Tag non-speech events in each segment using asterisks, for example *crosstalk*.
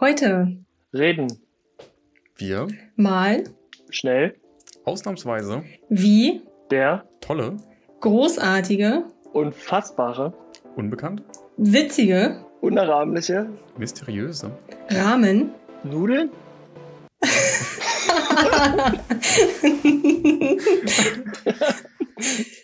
Heute Reden. Wir mal Schnell. ausnahmsweise wie Der tolle, großartige, unfassbare, unbekannt, witzige unerahmliche mysteriöse, Rahmen Nudeln. *laughs* *laughs* *laughs*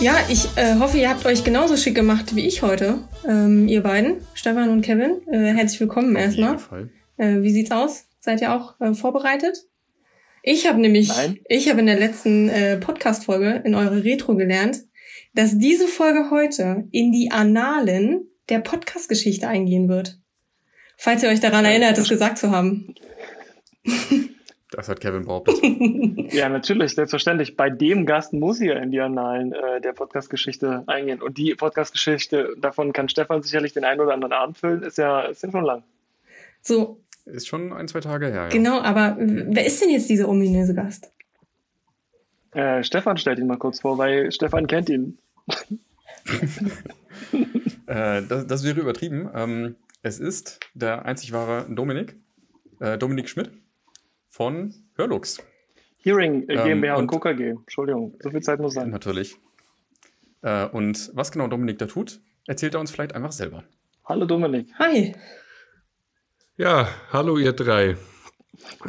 Ja, ich äh, hoffe, ihr habt euch genauso schick gemacht wie ich heute. Ähm, ihr beiden, Stefan und Kevin. Äh, herzlich willkommen auf erstmal. jeden Fall. Äh, wie sieht's aus? Seid ihr auch äh, vorbereitet? Ich habe nämlich, Nein. ich habe in der letzten äh, Podcast-Folge in eure Retro gelernt, dass diese Folge heute in die Annalen der Podcast-Geschichte eingehen wird. Falls ihr euch daran erinnert, es gesagt zu haben. *laughs* Das hat Kevin behauptet. *laughs* Ja, natürlich, selbstverständlich. Bei dem Gast muss ihr in die Annalen äh, der Podcast-Geschichte eingehen. Und die Podcast-Geschichte, davon kann Stefan sicherlich den einen oder anderen Abend füllen, ist ja, ist ja schon lang. So, Ist schon ein, zwei Tage her. Ja. genau, aber wer ist denn jetzt dieser ominöse Gast? Äh, Stefan stellt ihn mal kurz vor, weil Stefan kennt ihn. *laughs* Äh, das, das wäre übertrieben. Ähm, es ist der einzig wahre Dominik, äh, Dominik Schmidt von Hörlux. Hearing äh, Ähm, GmbH und und- Co. KG. Entschuldigung, so viel Zeit muss sein. Natürlich. Äh, und was genau Dominik da tut, erzählt er uns vielleicht einfach selber. Hallo Dominik. Hi. Ja, hallo ihr drei.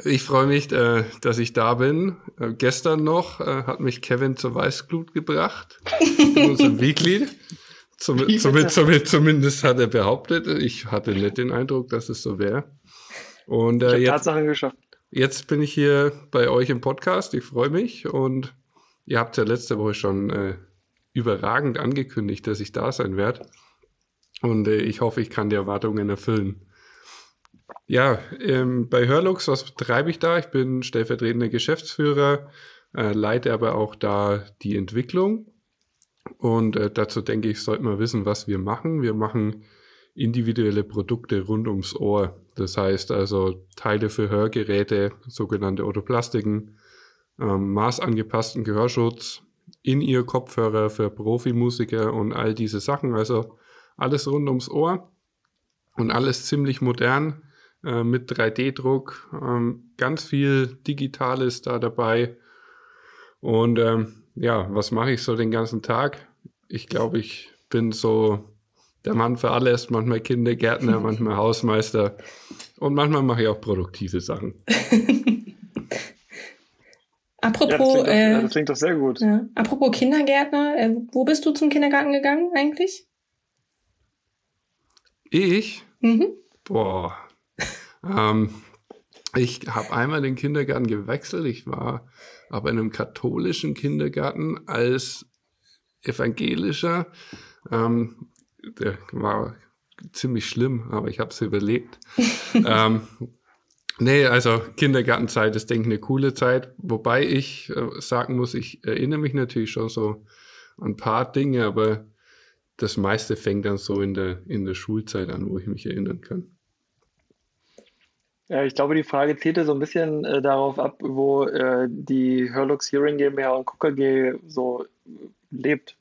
Ich freue mich, äh, dass ich da bin. Äh, gestern noch äh, hat mich Kevin zur Weißglut gebracht, *laughs* in unserem Weekly. Zum, zum, zum, zumindest hat er behauptet. Ich hatte nicht den Eindruck, dass es so wäre. Und Ich äh, habe jetzt, Tatsachen geschafft. Jetzt bin ich hier bei euch im Podcast. Ich freue mich. Und ihr habt ja letzte Woche schon äh, überragend angekündigt, dass ich da sein werde. Und äh, ich hoffe, ich kann die Erwartungen erfüllen. Ja, ähm, bei Hörlux, was betreibe ich da? Ich bin stellvertretender Geschäftsführer, äh, leite aber auch da die Entwicklung. Und äh, dazu denke ich, sollte man wissen, was wir machen. Wir machen individuelle Produkte rund ums Ohr. Das heißt also Teile für Hörgeräte, sogenannte Otoplastiken, ähm, maßangepassten Gehörschutz, In-Ear-Kopfhörer für Profimusiker und all diese Sachen. Also alles rund ums Ohr und alles ziemlich modern äh, mit 3D-Druck. Ähm, ganz viel Digitales da dabei. Und ähm, ja, was mache ich so den ganzen Tag? Ich glaube, ich bin so der Mann für alles, manchmal Kindergärtner, *laughs* manchmal Hausmeister und manchmal mache ich auch produktive Sachen. *laughs* Ja, das, Apropos, klingt doch, äh, das klingt doch sehr gut. ja, apropos Kindergärtner, äh, wo bist du zum Kindergarten gegangen eigentlich? Ich Mhm. Boah. ähm, ich habe einmal den Kindergarten gewechselt. Ich war aber in einem katholischen Kindergarten als evangelischer. Ähm, der war ziemlich schlimm, aber ich habe es überlebt. *laughs* ähm, nee, also Kindergartenzeit ist, denke ich, eine coole Zeit. Wobei ich äh, sagen muss, ich erinnere mich natürlich schon so an ein paar Dinge, aber das meiste fängt dann so in der, in der Schulzeit an, wo ich mich erinnern kann. Ja, ich glaube, die Frage zielte so ein bisschen äh, darauf ab, wo äh, die Hörlux Hearing GmbH und Co. KG so lebt.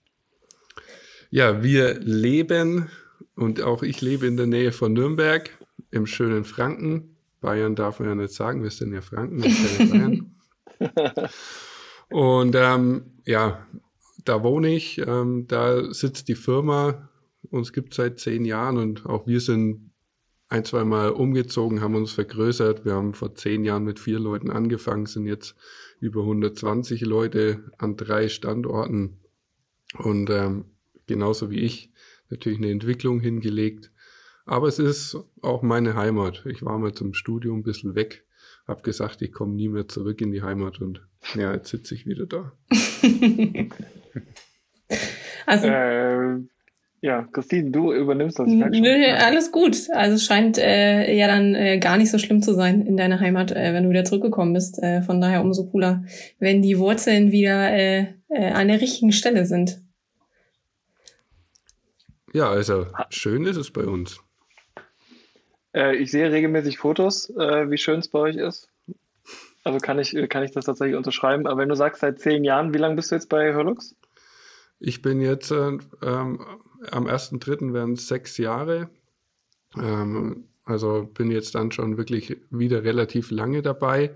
Ja, wir leben und auch ich lebe in der Nähe von Nürnberg im schönen Franken. Bayern darf man ja nicht sagen, wir sind ja Franken, wir sind ja Bayern. *laughs* Und ähm, ja, da wohne ich, ähm, da sitzt die Firma, uns gibt seit zehn Jahren und auch wir sind ein, zwei Mal umgezogen, haben uns vergrößert. Wir haben vor zehn Jahren mit vier Leuten angefangen, sind jetzt über 120 Leute an drei Standorten und ähm, genauso wie ich natürlich eine Entwicklung hingelegt. Aber es ist auch meine Heimat. Ich war mal zum Studium ein bisschen weg, habe gesagt, ich komme nie mehr zurück in die Heimat und ja, jetzt sitze ich wieder da. *laughs* Also, Äh, ja, Christine, du übernimmst das. Nö, alles gut. Also es scheint äh, ja dann äh, gar nicht so schlimm zu sein in deiner Heimat, äh, wenn du wieder zurückgekommen bist. Äh, von daher umso cooler, wenn die Wurzeln wieder äh, äh, an der richtigen Stelle sind. Ja, also schön ist es bei uns. Äh, ich sehe regelmäßig Fotos, äh, wie schön es bei euch ist. Also kann ich, kann ich das tatsächlich unterschreiben. Aber wenn du sagst, seit zehn Jahren, wie lange bist du jetzt bei Hörlux? Ich bin jetzt äh, ähm, am 1.3. werden es sechs Jahre. Ähm, also bin jetzt dann schon wirklich wieder relativ lange dabei.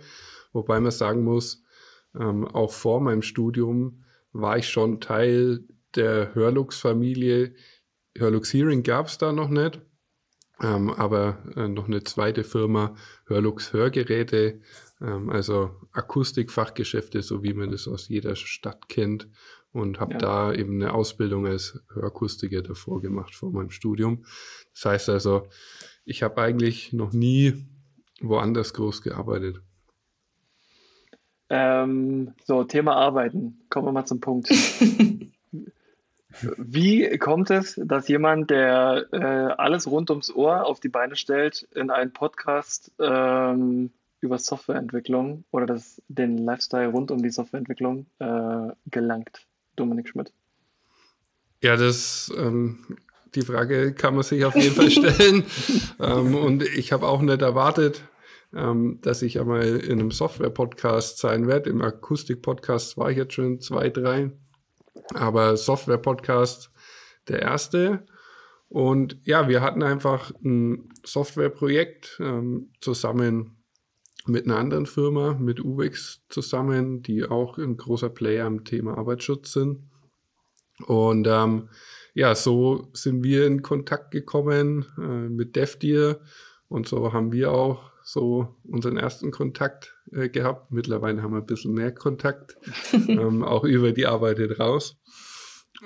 Wobei man sagen muss, ähm, auch vor meinem Studium war ich schon Teil der Hörlux-Familie. Hörlux Hearing gab es da noch nicht, ähm, aber äh, noch eine zweite Firma, Hörlux Hörgeräte, ähm, also Akustikfachgeschäfte, so wie man das aus jeder Stadt kennt. Und habe ja. da eben eine Ausbildung als Hörakustiker davor gemacht vor meinem Studium. Das heißt also, ich habe eigentlich noch nie woanders groß gearbeitet. Ähm, so, Thema Arbeiten. Kommen wir mal zum Punkt. *laughs* Wie kommt es, dass jemand, der äh, alles rund ums Ohr auf die Beine stellt, in einen Podcast ähm, über Softwareentwicklung oder das, den Lifestyle rund um die Softwareentwicklung äh, gelangt? Dominik Schmidt. Ja, das ähm, die Frage kann man sich auf jeden Fall *laughs* stellen. ähm, und ich habe auch nicht erwartet, ähm, dass ich einmal in einem Software-Podcast sein werde. Im Akustik-Podcast war ich jetzt schon zwei, drei. Aber Software-Podcast der erste. Und ja, wir hatten einfach ein Softwareprojekt ähm, zusammen mit einer anderen Firma, mit UX zusammen, die auch ein großer Player am Thema Arbeitsschutz sind. Und ähm, ja, so sind wir in Kontakt gekommen äh, mit DevDeer und so haben wir auch so unseren ersten Kontakt äh, gehabt. Mittlerweile haben wir ein bisschen mehr Kontakt, *laughs* ähm, auch über die Arbeit raus.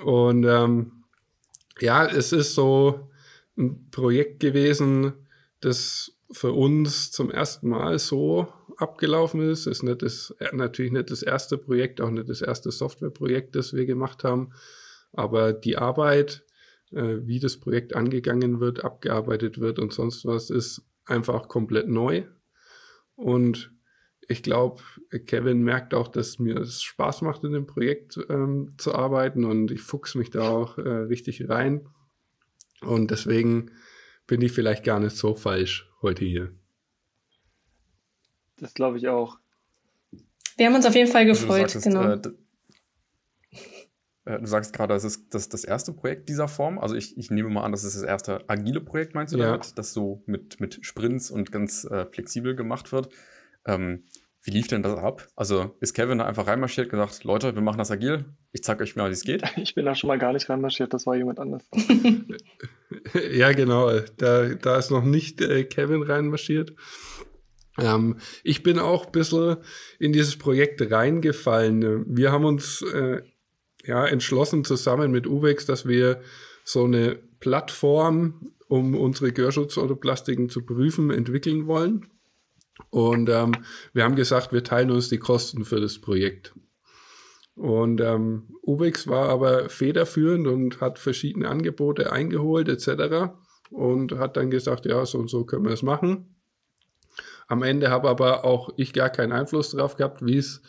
Und ähm, ja, es ist so ein Projekt gewesen, das für uns zum ersten Mal so abgelaufen ist. Es ist nicht das, äh, natürlich nicht das erste Projekt, auch nicht das erste Softwareprojekt, das wir gemacht haben. Aber die Arbeit, äh, wie das Projekt angegangen wird, abgearbeitet wird und sonst was, ist einfach komplett neu. Und ich glaube, Kevin merkt auch, dass mir es Spaß macht, in dem Projekt ähm, zu arbeiten und ich fuchs mich da auch äh, richtig rein. Und deswegen bin ich vielleicht gar nicht so falsch heute hier. Das glaube ich auch. Wir haben uns auf jeden Fall also gefreut, also sagtest, genau. Äh, du sagst gerade, das ist das, das erste Projekt dieser Form. Also ich, ich nehme mal an, das ist das erste agile Projekt, meinst du ja. damit, das so mit, mit Sprints und ganz äh, flexibel gemacht wird. Ähm, wie lief denn das ab? Also ist Kevin da einfach reinmarschiert, gesagt, Leute, wir machen das agil, ich zeige euch mal, wie es geht? *laughs* Ich bin da schon mal gar nicht reinmarschiert, das war jemand anders. *laughs* ja, genau, da, da ist noch nicht äh, Kevin reinmarschiert. Ähm, ich bin auch ein bisschen in dieses Projekt reingefallen. Wir haben uns äh, ja, entschlossen zusammen mit UVEX, dass wir so eine Plattform, um unsere Gehörschutzautoplastiken zu prüfen, entwickeln wollen. Und ähm, wir haben gesagt, wir teilen uns die Kosten für das Projekt. Und ähm, UVEX war aber federführend und hat verschiedene Angebote eingeholt etc. Und hat dann gesagt, ja, so und so können wir es machen. Am Ende habe aber auch ich gar keinen Einfluss darauf gehabt, wie es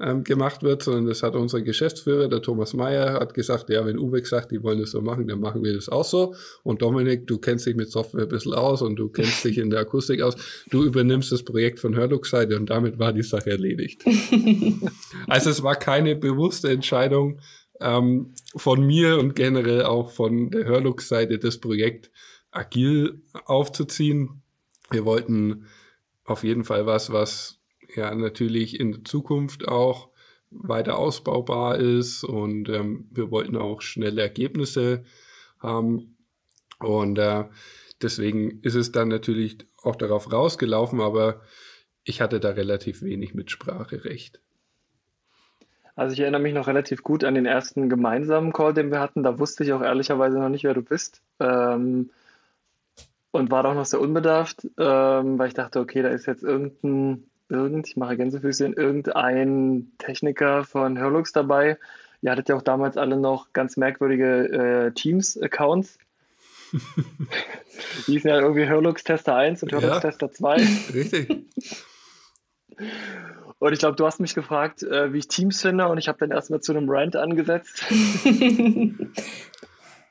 ähm, gemacht wird, sondern das hat unser Geschäftsführer, der Thomas Mayer, hat gesagt, ja, wenn Uwex sagt, die wollen das so machen, dann machen wir das auch so. Und Dominik, du kennst dich mit Software ein bisschen aus und du kennst dich in der Akustik aus. Du übernimmst das Projekt von Hörlux-Seite und damit war die Sache erledigt. *laughs* also es war keine bewusste Entscheidung ähm, von mir und generell auch von der Hörlux-Seite, das Projekt agil aufzuziehen. Wir wollten auf jeden Fall was, was ja natürlich in Zukunft auch weiter ausbaubar ist und ähm, wir wollten auch schnelle Ergebnisse haben und äh, deswegen ist es dann natürlich auch darauf rausgelaufen, aber ich hatte da relativ wenig Mitspracherecht. Also ich erinnere mich noch relativ gut an den ersten gemeinsamen Call, den wir hatten. Da wusste ich auch ehrlicherweise noch nicht, wer du bist. Ähm, und war doch noch sehr unbedarft, ähm, weil ich dachte, okay, da ist jetzt irgendein irgend, ich mache Gänsefüßchen, irgendein Techniker von Hörlux dabei. Ihr hattet ja auch damals alle noch ganz merkwürdige äh, Teams-Accounts. *laughs* Die hießen ja irgendwie Hörlux-Tester 1 und Hörlux-Tester ja, 2. Richtig. Und ich glaube, du hast mich gefragt, äh, wie ich Teams finde, und ich habe dann erstmal zu einem Rant angesetzt. *laughs*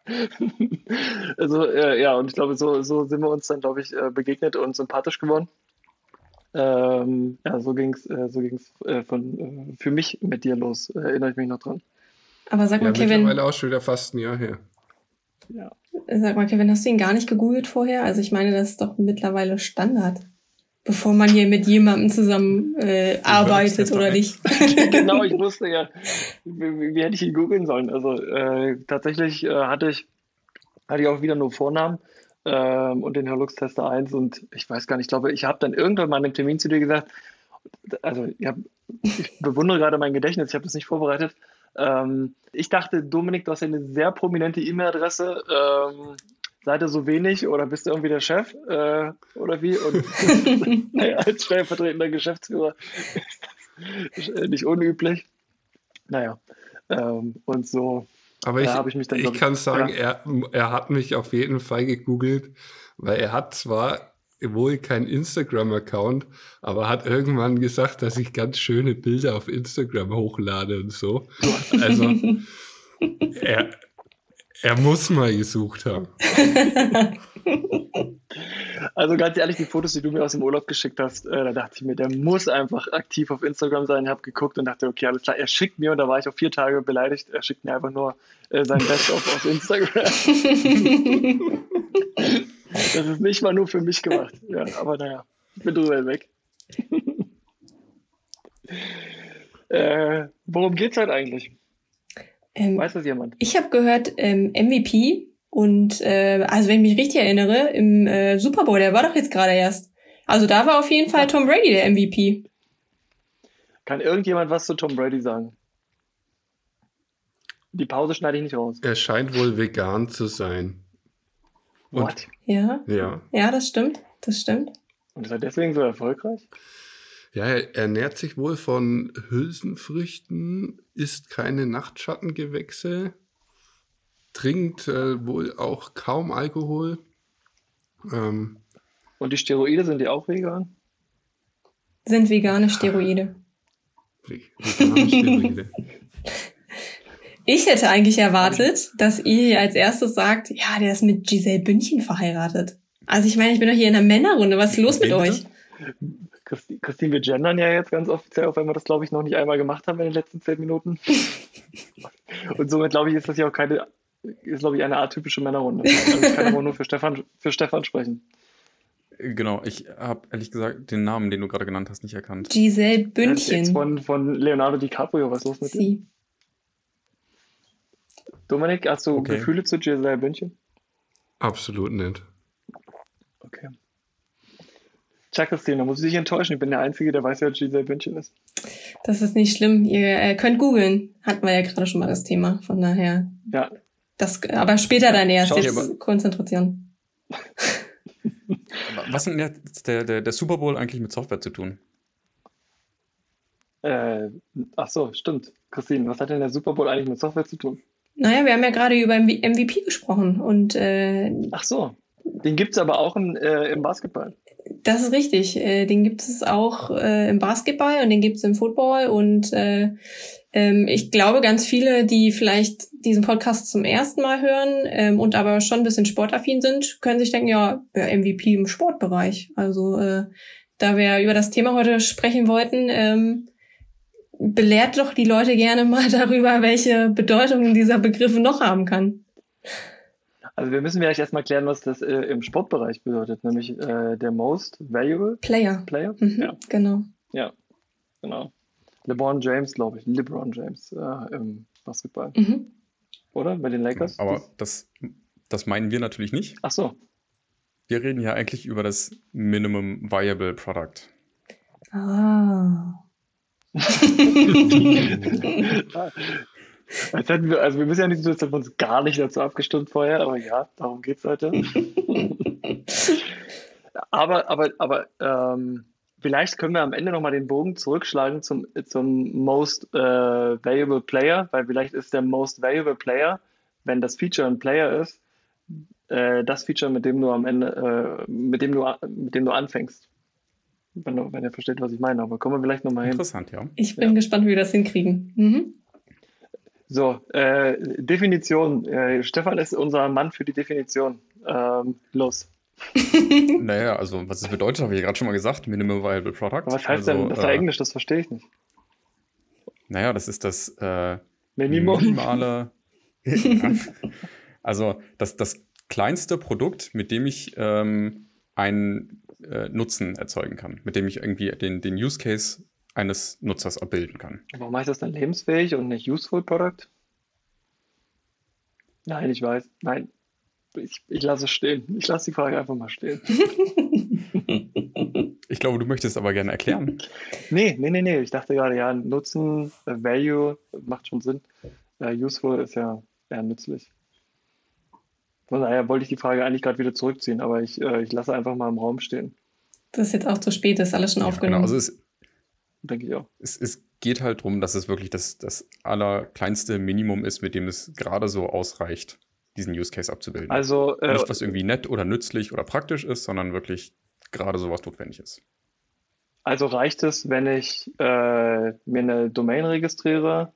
*laughs* also, äh, ja, und ich glaube, so, so sind wir uns dann, glaube ich, äh, begegnet und sympathisch geworden. Ähm, ja, so ging es äh, so ging's, äh, von, äh, für mich mit dir los, erinnere ich mich noch dran. Aber sag mal, ja, Kevin. Mittlerweile auch schon wieder fast ein Jahr her. Ja. Sag mal, Kevin, hast du ihn gar nicht gegoogelt vorher? Also ich meine, das ist doch mittlerweile Standard. Bevor man hier mit jemandem zusammen äh, arbeitet, oder nicht? *laughs* genau, ich wusste ja, wie, wie hätte ich ihn googeln sollen. Also äh, tatsächlich äh, hatte ich hatte ich auch wieder nur Vornamen ähm, und den Herlux-Tester 1 und ich weiß gar nicht, ich glaube, ich habe dann irgendwann mal in einem Termin zu dir gesagt, also ich, hab, ich bewundere gerade mein Gedächtnis, ich habe das nicht vorbereitet. Ähm, ich dachte, Dominik, du hast ja eine sehr prominente E-Mail-Adresse. Ähm, seid ihr so wenig oder bist du irgendwie der Chef äh, oder wie? Und *laughs* *laughs* als stellvertretender Geschäftsführer ist das *laughs* nicht unüblich. Naja, ähm, und so aber ich, ich, ich kann sagen, ja. er, er hat mich auf jeden Fall gegoogelt, weil er hat zwar wohl kein Instagram-Account, aber hat irgendwann gesagt, dass ich ganz schöne Bilder auf Instagram hochlade und so. Also *laughs* er, er muss mal gesucht haben. *laughs* Also ganz ehrlich, die Fotos, die du mir aus dem Urlaub geschickt hast, äh, da dachte ich mir, der muss einfach aktiv auf Instagram sein. Ich habe geguckt und dachte, okay, alles klar, er schickt mir, und da war ich auch vier Tage beleidigt, er schickt mir einfach nur äh, sein Best-of auf Instagram. *laughs* das ist nicht mal nur für mich gemacht. Ja, aber naja, ich bin drüber weg. äh, worum geht's halt eigentlich? Ähm, Weiß das jemand? Ich habe gehört, ähm, MVP und äh, also wenn ich mich richtig erinnere, im äh, Super Bowl, der war doch jetzt gerade erst. Also da war auf jeden Fall Tom Brady der MVP. Kann irgendjemand was zu Tom Brady sagen? Die Pause schneide ich nicht raus. Er scheint wohl vegan zu sein. Und, What? Ja. Ja. Ja, das stimmt. Das stimmt. Und ist er deswegen so erfolgreich? Ja, er ernährt sich wohl von Hülsenfrüchten, isst keine Nachtschattengewächse, trinkt äh, wohl auch kaum Alkohol. Ähm, Und die Steroide sind die auch vegan? Sind vegane Steroide. Vegane Steroide. *laughs* Ich hätte eigentlich erwartet, dass ihr als erstes sagt, ja, der ist mit Giselle Bündchen verheiratet. Also ich meine, ich bin doch hier in einer Männerrunde. Was ist los mit euch? Christine, wir gendern ja jetzt ganz offiziell, auch wenn wir das, glaube ich, noch nicht einmal gemacht haben in den letzten zehn Minuten. *laughs* Und somit, glaube ich, ist das ja auch keine, ist, glaube ich, eine atypische Männerrunde. Also ich kann *laughs* aber nur für Stefan, für Stefan sprechen. Genau, ich habe ehrlich gesagt den Namen, den du gerade genannt hast, nicht erkannt. Giselle Bündchen. Von, von Leonardo DiCaprio, was ist los mit Sie. dir? Dominik, hast du okay. Gefühle zu Giselle Bündchen? Absolut nicht. Okay. Tja, Christine, da muss ich dich enttäuschen. Ich bin der Einzige, der weiß, wer Giselle Bündchen ist. Das ist nicht schlimm. Ihr äh, könnt googeln. Hatten wir ja gerade schon mal das Thema. Von daher. Ja. Das, aber später dann erst. Schau jetzt Konzentration. *laughs* Was hat jetzt der, der, der Super Bowl eigentlich mit Software zu tun? Äh, ach so, stimmt. Christine, was hat denn der Super Bowl eigentlich mit Software zu tun? Naja, wir haben ja gerade über MVP gesprochen und äh, Ach so, den gibt's aber auch im, äh, im Basketball. Das ist richtig. Äh, den gibt es auch äh, im Basketball und den gibt es im Football. Und äh, ich glaube, ganz viele, die vielleicht diesen Podcast zum ersten Mal hören ähm, und aber schon ein bisschen sportaffin sind, können sich denken, ja, MVP im Sportbereich. Also äh, da wir über das Thema heute sprechen wollten, ähm, belehrt doch die Leute gerne mal *laughs* darüber, welche Bedeutung dieser Begriff noch haben kann. Also wir müssen vielleicht erstmal klären, was das äh, im Sportbereich bedeutet, nämlich äh, der Most Valuable Player. Player? Mhm, ja. Genau. Ja, genau. LeBron James, glaube ich. LeBron James äh, im Basketball. Mhm. Oder? Bei den Lakers? Aber das, das meinen wir natürlich nicht. Ach so. Wir reden ja eigentlich über das Minimum Viable Product. Ah. *laughs* Als hätten wir, also wir müssen ja nicht so, hätten wir uns gar nicht dazu abgestimmt vorher, aber ja, darum geht es heute. *laughs* aber, aber, aber ähm, vielleicht können wir am Ende nochmal den Bogen zurückschlagen zum, zum Most äh, Valuable Player, weil vielleicht ist der Most Valuable Player, wenn das Feature ein Player ist, äh, das Feature, mit dem du am Ende, äh, mit dem du, mit dem du anfängst. Wenn, wenn ihr versteht, was ich meine, aber kommen wir vielleicht nochmal hin. Interessant, ja. Ich bin ja. gespannt, wie wir das hinkriegen. Mhm. So, äh, Definition. Äh, Stefan ist unser Mann für die Definition. Ähm, los. *laughs* naja, also was es bedeutet, habe ich ja gerade schon mal gesagt, Minimum Viable Product. Aber was heißt also, denn, das äh, Englisch, das verstehe ich nicht. Naja, das ist das äh, Minimum. minimale. *laughs* *laughs* also das, das kleinste Produkt, mit dem ich ähm, einen äh, Nutzen erzeugen kann, mit dem ich irgendwie den, den Use Case eines Nutzers abbilden kann. Warum heißt das dann lebensfähig und nicht useful product? Nein, ich weiß. Nein. Ich, ich lasse es stehen. Ich lasse die Frage einfach mal stehen. *laughs* Ich glaube, du möchtest aber gerne erklären. *laughs* Nee, nee, nee, nee. Ich dachte gerade, ja, Nutzen, äh, Value macht schon Sinn. Äh, useful ist ja eher nützlich. Von daher wollte ich die Frage eigentlich gerade wieder zurückziehen, aber ich, äh, ich lasse einfach mal im Raum stehen. Das ist jetzt auch zu spät, das ist alles schon Ja, genau. aufgenommen. Also es, Denke ich auch. es, es geht halt darum, dass es wirklich das, das allerkleinste Minimum ist, mit dem es gerade so ausreicht, diesen Use Case abzubilden. Also, äh, Nicht, was irgendwie nett oder nützlich oder praktisch ist, sondern wirklich gerade sowas notwendig ist. Also reicht es, wenn ich äh, mir eine Domain registriere,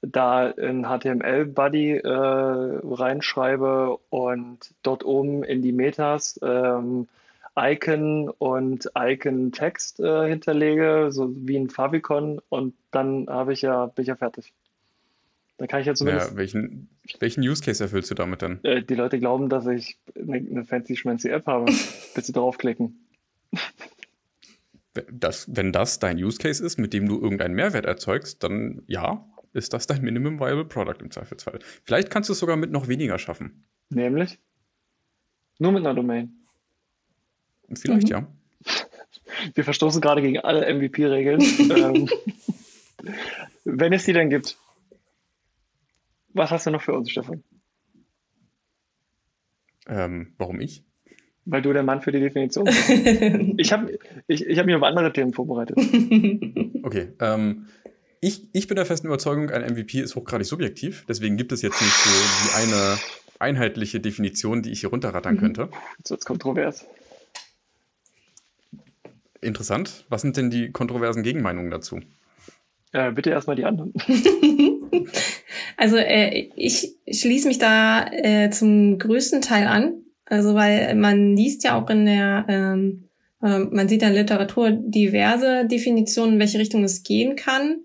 da ein HTML-Buddy äh, reinschreibe und dort oben in die Metas ähm, Icon und Icon-Text äh, hinterlege, so wie ein Favicon, und dann habe ich ja, bin ich ja fertig. Dann kann ich ja zumindest, Naja, welchen, welchen Use Case erfüllst du damit denn? äh, die Leute glauben, dass ich eine, eine fancy schmancy App habe, *laughs* bis sie draufklicken. Das, wenn das dein Use Case ist, mit dem du irgendeinen Mehrwert erzeugst, dann ja, ist das dein Minimum Viable Product im Zweifelsfall. Vielleicht kannst du es sogar mit noch weniger schaffen. Nämlich nur mit einer Domain. Vielleicht Mhm. ja. *laughs* Wir verstoßen gerade gegen alle MVP-Regeln. *laughs* ähm, wenn es die denn gibt. Was hast du noch für uns, Stefan? Ähm, warum ich? Weil du der Mann für die Definition bist. *laughs* Ich habe ich, ich hab mich auf andere Themen vorbereitet. *laughs* Okay. Ähm, ich, ich bin der festen Überzeugung, ein MVP ist hochgradig subjektiv. Deswegen gibt es jetzt nicht so die eine einheitliche Definition, die ich hier runterrattern Mhm. könnte. Jetzt wird's kontrovers. Interessant. Was sind denn die kontroversen Gegenmeinungen dazu? Äh, bitte erstmal die anderen. *laughs* Also äh, ich schließe mich da äh, zum größten Teil an. Also weil man liest ja auch in der, ähm, ähm, man sieht in der Literatur diverse Definitionen, in welche Richtung es gehen kann.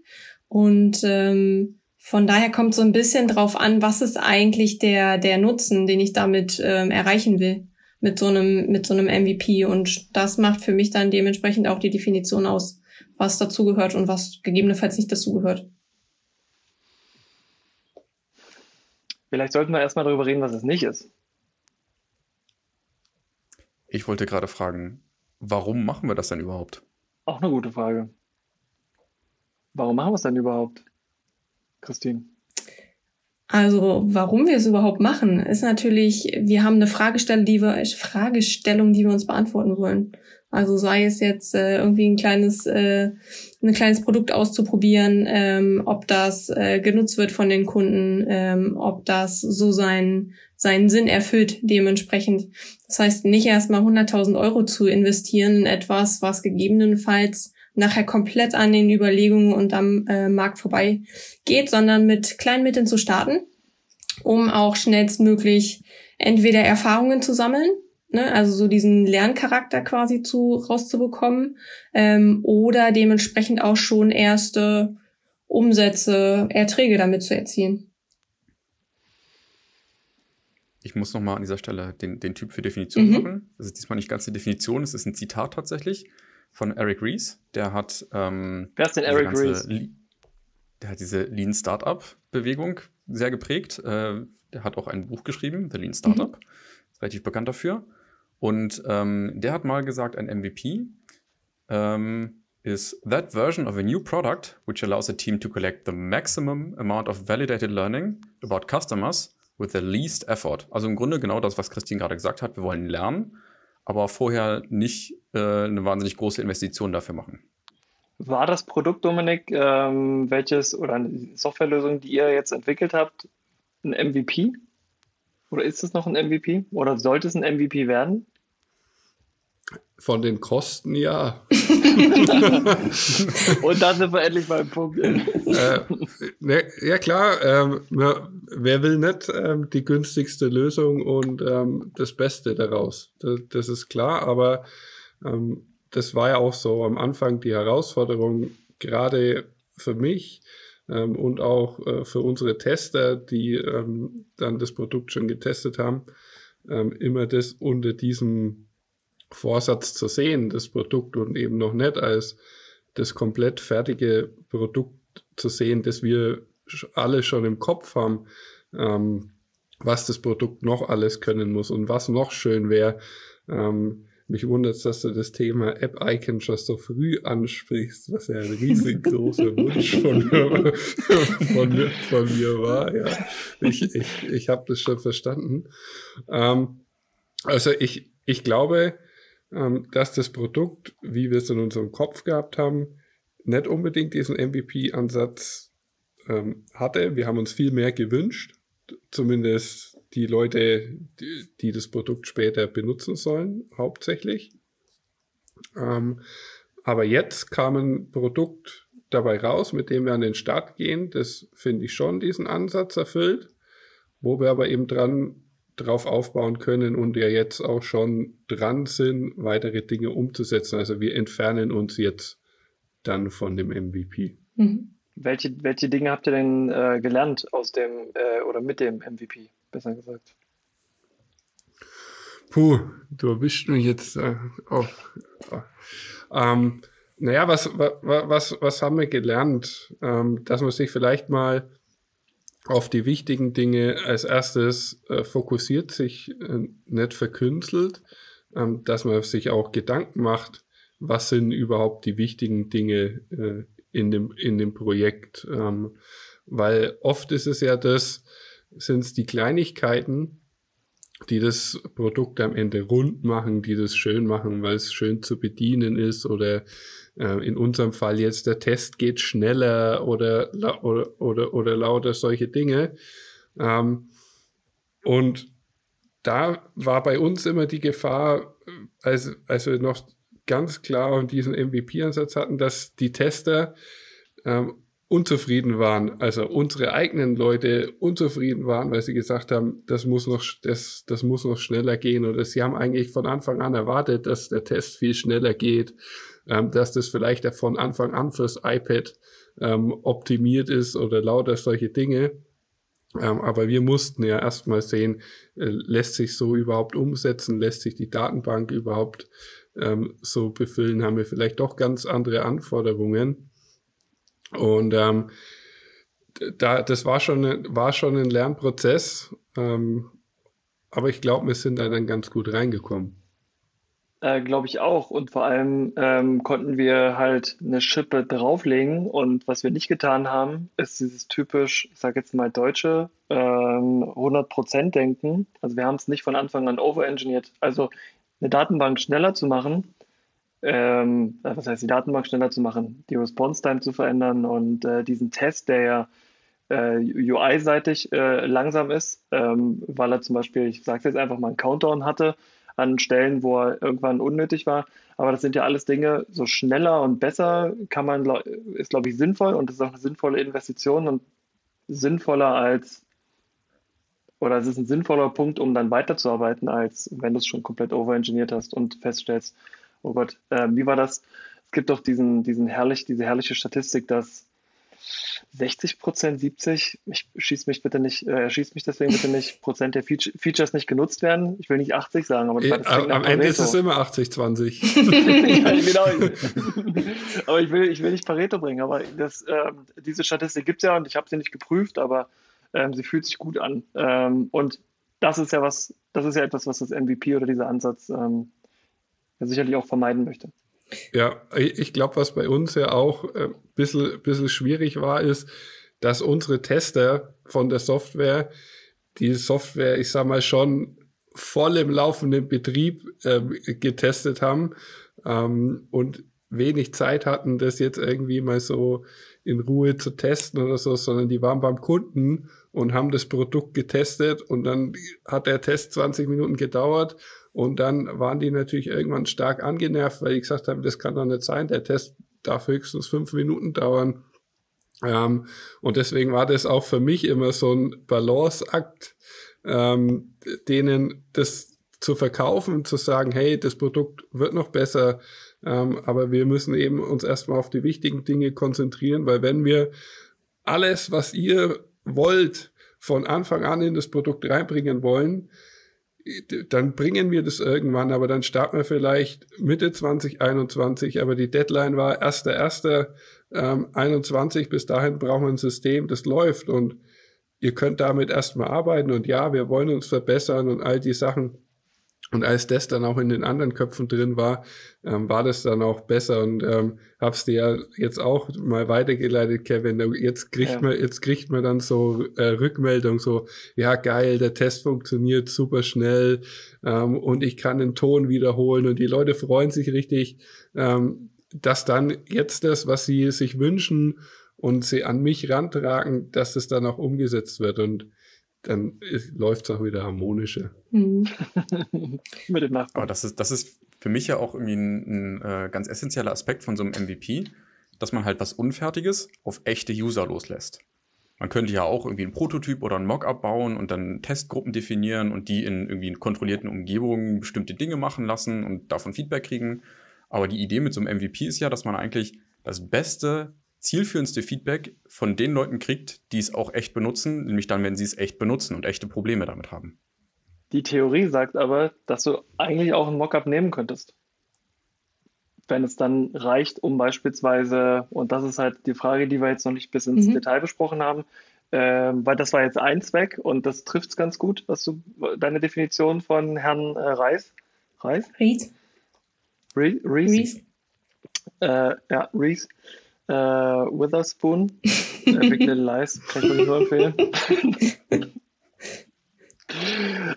Und ähm, von daher kommt so ein bisschen drauf an, was ist eigentlich der, der Nutzen, den ich damit ähm, erreichen will mit so einem, mit so einem MVP. Und das macht für mich dann dementsprechend auch die Definition aus, was dazugehört und was gegebenenfalls nicht dazugehört. Vielleicht sollten wir erstmal darüber reden, was es nicht ist. Ich wollte gerade fragen, warum machen wir das denn überhaupt? Auch eine gute Frage. Warum machen wir es denn überhaupt, Christine? Also, warum wir es überhaupt machen, ist natürlich, wir haben eine Fragestellung, die wir, Fragestellung, die wir uns beantworten wollen. Also sei es jetzt äh, irgendwie ein kleines, äh, ein kleines Produkt auszuprobieren, ähm, ob das äh, genutzt wird von den Kunden, ähm, ob das so seinen seinen Sinn erfüllt dementsprechend. Das heißt, nicht erstmal 100.000 Euro zu investieren in etwas, was gegebenenfalls nachher komplett an den Überlegungen und am äh, Markt vorbei geht, sondern mit kleinen Mitteln zu starten, um auch schnellstmöglich entweder Erfahrungen zu sammeln, ne, also so diesen Lerncharakter quasi zu rauszubekommen, ähm, oder dementsprechend auch schon erste Umsätze, Erträge damit zu erzielen. Ich muss nochmal an dieser Stelle den, den Typ für Definition Mhm. machen. Das ist diesmal nicht ganz die Definition, es ist ein Zitat tatsächlich von Eric Ries. Der hat ähm, Wer ist denn diese Eric? Le- Der hat diese Lean Startup Bewegung sehr geprägt. Äh, der hat auch ein Buch geschrieben, The Lean Startup. Ist relativ bekannt dafür. Und ähm, der hat mal gesagt, ein MVP ähm, is that version of a new product which allows a team to collect the maximum amount of validated learning about customers with the least effort. Also im Grunde genau das, was Christine gerade gesagt hat. Wir wollen lernen, aber vorher nicht äh, eine wahnsinnig große Investition dafür machen. War das Produkt, Dominik, ähm, welches oder eine Softwarelösung, die ihr jetzt entwickelt habt, ein MVP? Oder ist es noch ein MVP? Oder sollte es ein MVP werden? Von den Kosten ja. *laughs* Und da sind wir endlich beim Punkt. äh, ne, ja klar, ähm, wer will nicht ähm, die günstigste Lösung und ähm, das Beste daraus? Das, das ist klar, aber ähm, das war ja auch so am Anfang die Herausforderung, gerade für mich ähm, und auch äh, für unsere Tester, die ähm, dann das Produkt schon getestet haben, immer das unter diesem Vorsatz zu sehen, das Produkt und eben noch nicht als das komplett fertige Produkt zu sehen, das wir alle schon im Kopf haben, ähm, was das Produkt noch alles können muss und was noch schön wäre. Ähm, mich wundert es, dass du das Thema App-Icon schon so früh ansprichst, was ja ein riesengroßer *laughs* Wunsch von mir, von, von mir war. Ja. Ich, ich, ich habe das schon verstanden. Ähm, also ich, ich glaube, dass das Produkt, wie wir es in unserem Kopf gehabt haben, nicht unbedingt diesen MVP-Ansatz ähm, hatte. Wir haben uns viel mehr gewünscht, zumindest die Leute, die, die das Produkt später benutzen sollen, hauptsächlich. Ähm, aber jetzt kam ein Produkt dabei raus, mit dem wir an den Start gehen. Das finde ich schon diesen Ansatz erfüllt, wo wir aber eben dran drauf aufbauen können und ja jetzt auch schon dran sind, weitere Dinge umzusetzen. Also wir entfernen uns jetzt dann von dem MVP. Mhm. Welche, welche Dinge habt ihr denn äh, gelernt aus dem äh, oder mit dem MVP, besser gesagt? Puh, du erwischt mich jetzt äh, auf. Äh, ähm, naja, was, was, was, was haben wir gelernt? Ähm, dass man sich vielleicht mal auf die wichtigen Dinge als erstes äh, fokussiert, sich äh, nicht verkünstelt, ähm, dass man sich auch Gedanken macht, was sind überhaupt die wichtigen Dinge äh, in, dem, in dem Projekt. Ähm, weil oft ist es ja das, sind es die Kleinigkeiten, die das Produkt am Ende rund machen, die das schön machen, weil es schön zu bedienen ist oder in unserem Fall jetzt der Test geht schneller oder, oder, oder, oder lauter solche Dinge. Ähm, und da war bei uns immer die Gefahr, als, als wir noch ganz klar diesen MVP-Ansatz hatten, dass die Tester ähm, unzufrieden waren, also unsere eigenen Leute unzufrieden waren, weil sie gesagt haben, das muss noch, das, das muss noch schneller gehen. Oder sie haben eigentlich von Anfang an erwartet, dass der Test viel schneller geht ähm, dass das vielleicht von Anfang an fürs iPad ähm, optimiert ist oder lauter solche Dinge. Ähm, aber wir mussten ja erstmal sehen, äh, lässt sich so überhaupt umsetzen, lässt sich die Datenbank überhaupt ähm, so befüllen, haben wir vielleicht doch ganz andere Anforderungen. Und ähm, da, das war schon, war schon ein Lernprozess, ähm, aber ich glaube, wir sind da dann ganz gut reingekommen. Äh, Glaube ich auch. Und vor allem ähm, konnten wir halt eine Schippe drauflegen. Und was wir nicht getan haben, ist dieses typisch, ich sage jetzt mal deutsche, ähm, 100%-Denken. Also wir haben es nicht von Anfang an overengineert. Also eine Datenbank schneller zu machen, ähm, äh, was heißt die Datenbank schneller zu machen, die Response-Time zu verändern und äh, diesen Test, der ja äh, UI-seitig äh, langsam ist, ähm, weil er zum Beispiel, ich sage jetzt einfach mal, einen Countdown hatte, an Stellen, wo er irgendwann unnötig war. Aber das sind ja alles Dinge, so schneller und besser kann man, ist glaube ich sinnvoll und ist auch eine sinnvolle Investition und sinnvoller als, oder es ist ein sinnvoller Punkt, um dann weiterzuarbeiten, als wenn du es schon komplett overengineert hast und feststellst, oh Gott, äh, wie war das? Es gibt doch diesen, diesen herrlich, diese herrliche Statistik, dass 60 Prozent, 70, ich schieß mich bitte nicht, äh, schieß mich deswegen bitte nicht, Prozent der Feature, Features nicht genutzt werden. Ich will nicht 80 sagen, aber das, ja, das am Ende ist es immer 80, 20. *laughs* *laughs* ja, genau. *laughs* aber ich will, ich will nicht Pareto bringen, aber das, ähm, diese Statistik gibt es ja und ich habe sie nicht geprüft, aber ähm, sie fühlt sich gut an. Ähm, und das ist ja was, das ist ja etwas, was das MVP oder dieser Ansatz ähm, sicherlich auch vermeiden möchte. Ja, ich glaube, was bei uns ja auch ein äh, bisschen, bisschen schwierig war, ist, dass unsere Tester von der Software die Software, ich sag mal, schon voll im laufenden Betrieb ähm, getestet haben. Ähm, und wenig Zeit hatten, das jetzt irgendwie mal so in Ruhe zu testen oder so, sondern die waren beim Kunden und haben das Produkt getestet und dann hat der Test 20 Minuten gedauert und dann waren die natürlich irgendwann stark angenervt, weil die gesagt haben, das kann doch nicht sein, der Test darf höchstens fünf Minuten dauern. Ähm, und deswegen war das auch für mich immer so ein Balanceakt, ähm, denen das zu verkaufen, zu sagen, hey, das Produkt wird noch besser, ähm, aber wir müssen eben uns erstmal auf die wichtigen Dinge konzentrieren, weil wenn wir alles, was ihr wollt, von Anfang an in das Produkt reinbringen wollen, dann bringen wir das irgendwann, aber dann starten wir vielleicht Mitte 2021, aber die Deadline war 1.1.21, ähm, bis dahin brauchen wir ein System, das läuft und ihr könnt damit erstmal arbeiten und ja, wir wollen uns verbessern und all die Sachen. Und als das dann auch in den anderen Köpfen drin war, ähm, war das dann auch besser und ähm, hab's dir ja jetzt auch mal weitergeleitet, Kevin. Jetzt kriegt ja. man, jetzt kriegt man dann so äh, Rückmeldung, so, ja geil, der Test funktioniert super schnell ähm, und ich kann den Ton wiederholen und die Leute freuen sich richtig, ähm, dass dann jetzt das, was sie sich wünschen und sie an mich rantragen, dass es dann auch umgesetzt wird und dann läuft es auch wieder harmonischer. Mhm. *laughs* Mit dem Nachbarn. Aber das ist, das ist für mich ja auch irgendwie ein, ein äh, ganz essentieller Aspekt von so einem MVP, dass man halt was Unfertiges auf echte User loslässt. Man könnte ja auch irgendwie einen Prototyp oder ein Mockup bauen und dann Testgruppen definieren und die in irgendwie in kontrollierten Umgebungen bestimmte Dinge machen lassen und davon Feedback kriegen. Aber die Idee mit so einem MVP ist ja, dass man eigentlich das beste zielführendste Feedback von den Leuten kriegt, die es auch echt benutzen, nämlich dann, wenn sie es echt benutzen und echte Probleme damit haben. Die Theorie sagt aber, dass du eigentlich auch ein Mockup nehmen könntest. Wenn es dann reicht, um beispielsweise, und das ist halt die Frage, die wir jetzt noch nicht bis ins mhm. Detail besprochen haben, äh, weil das war jetzt ein Zweck und das trifft es ganz gut, was du, deine Definition von Herrn äh, Reis. Reis? Rees. Rees. Rees. Äh, ja, Rees äh, Witherspoon. Big *laughs* Little Lies, kann ich wirklich nur empfehlen. *laughs*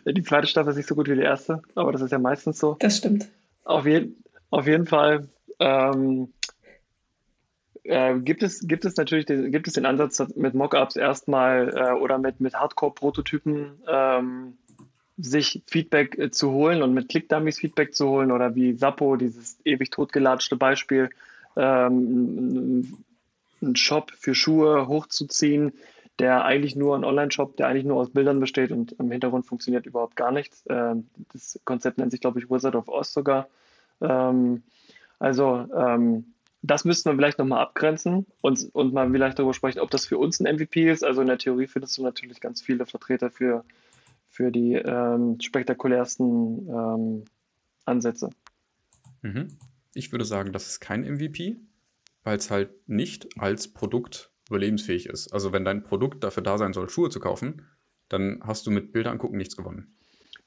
die zweite Staffel ist nicht so gut wie die erste, aber das ist ja meistens so. Das stimmt. Auf, je auf jeden Fall ähm, äh, gibt, es, gibt es natürlich den, gibt es den Ansatz mit Mockups erstmal äh, oder mit, mit Hardcore-Prototypen ähm, sich Feedback äh, zu holen und mit Click-Dummies Feedback zu holen oder wie Sappo, dieses ewig totgelatschte Beispiel, ähm, einen Shop für Schuhe hochzuziehen, der eigentlich nur ein Online-Shop, der eigentlich nur aus Bildern besteht und im Hintergrund funktioniert überhaupt gar nichts. Ähm, das Konzept nennt sich, glaube ich, Wizard of Oz sogar. Ähm, also ähm, das müssten wir vielleicht nochmal abgrenzen und, und mal vielleicht darüber sprechen, ob das für uns ein MVP ist. Also in der Theorie findest du natürlich ganz viele Vertreter für, für die ähm, spektakulärsten ähm, Ansätze. Mhm. Ich würde sagen, das ist kein MVP, weil es halt nicht als Produkt überlebensfähig ist. Also wenn dein Produkt dafür da sein soll, Schuhe zu kaufen, dann hast du mit Bilder angucken nichts gewonnen.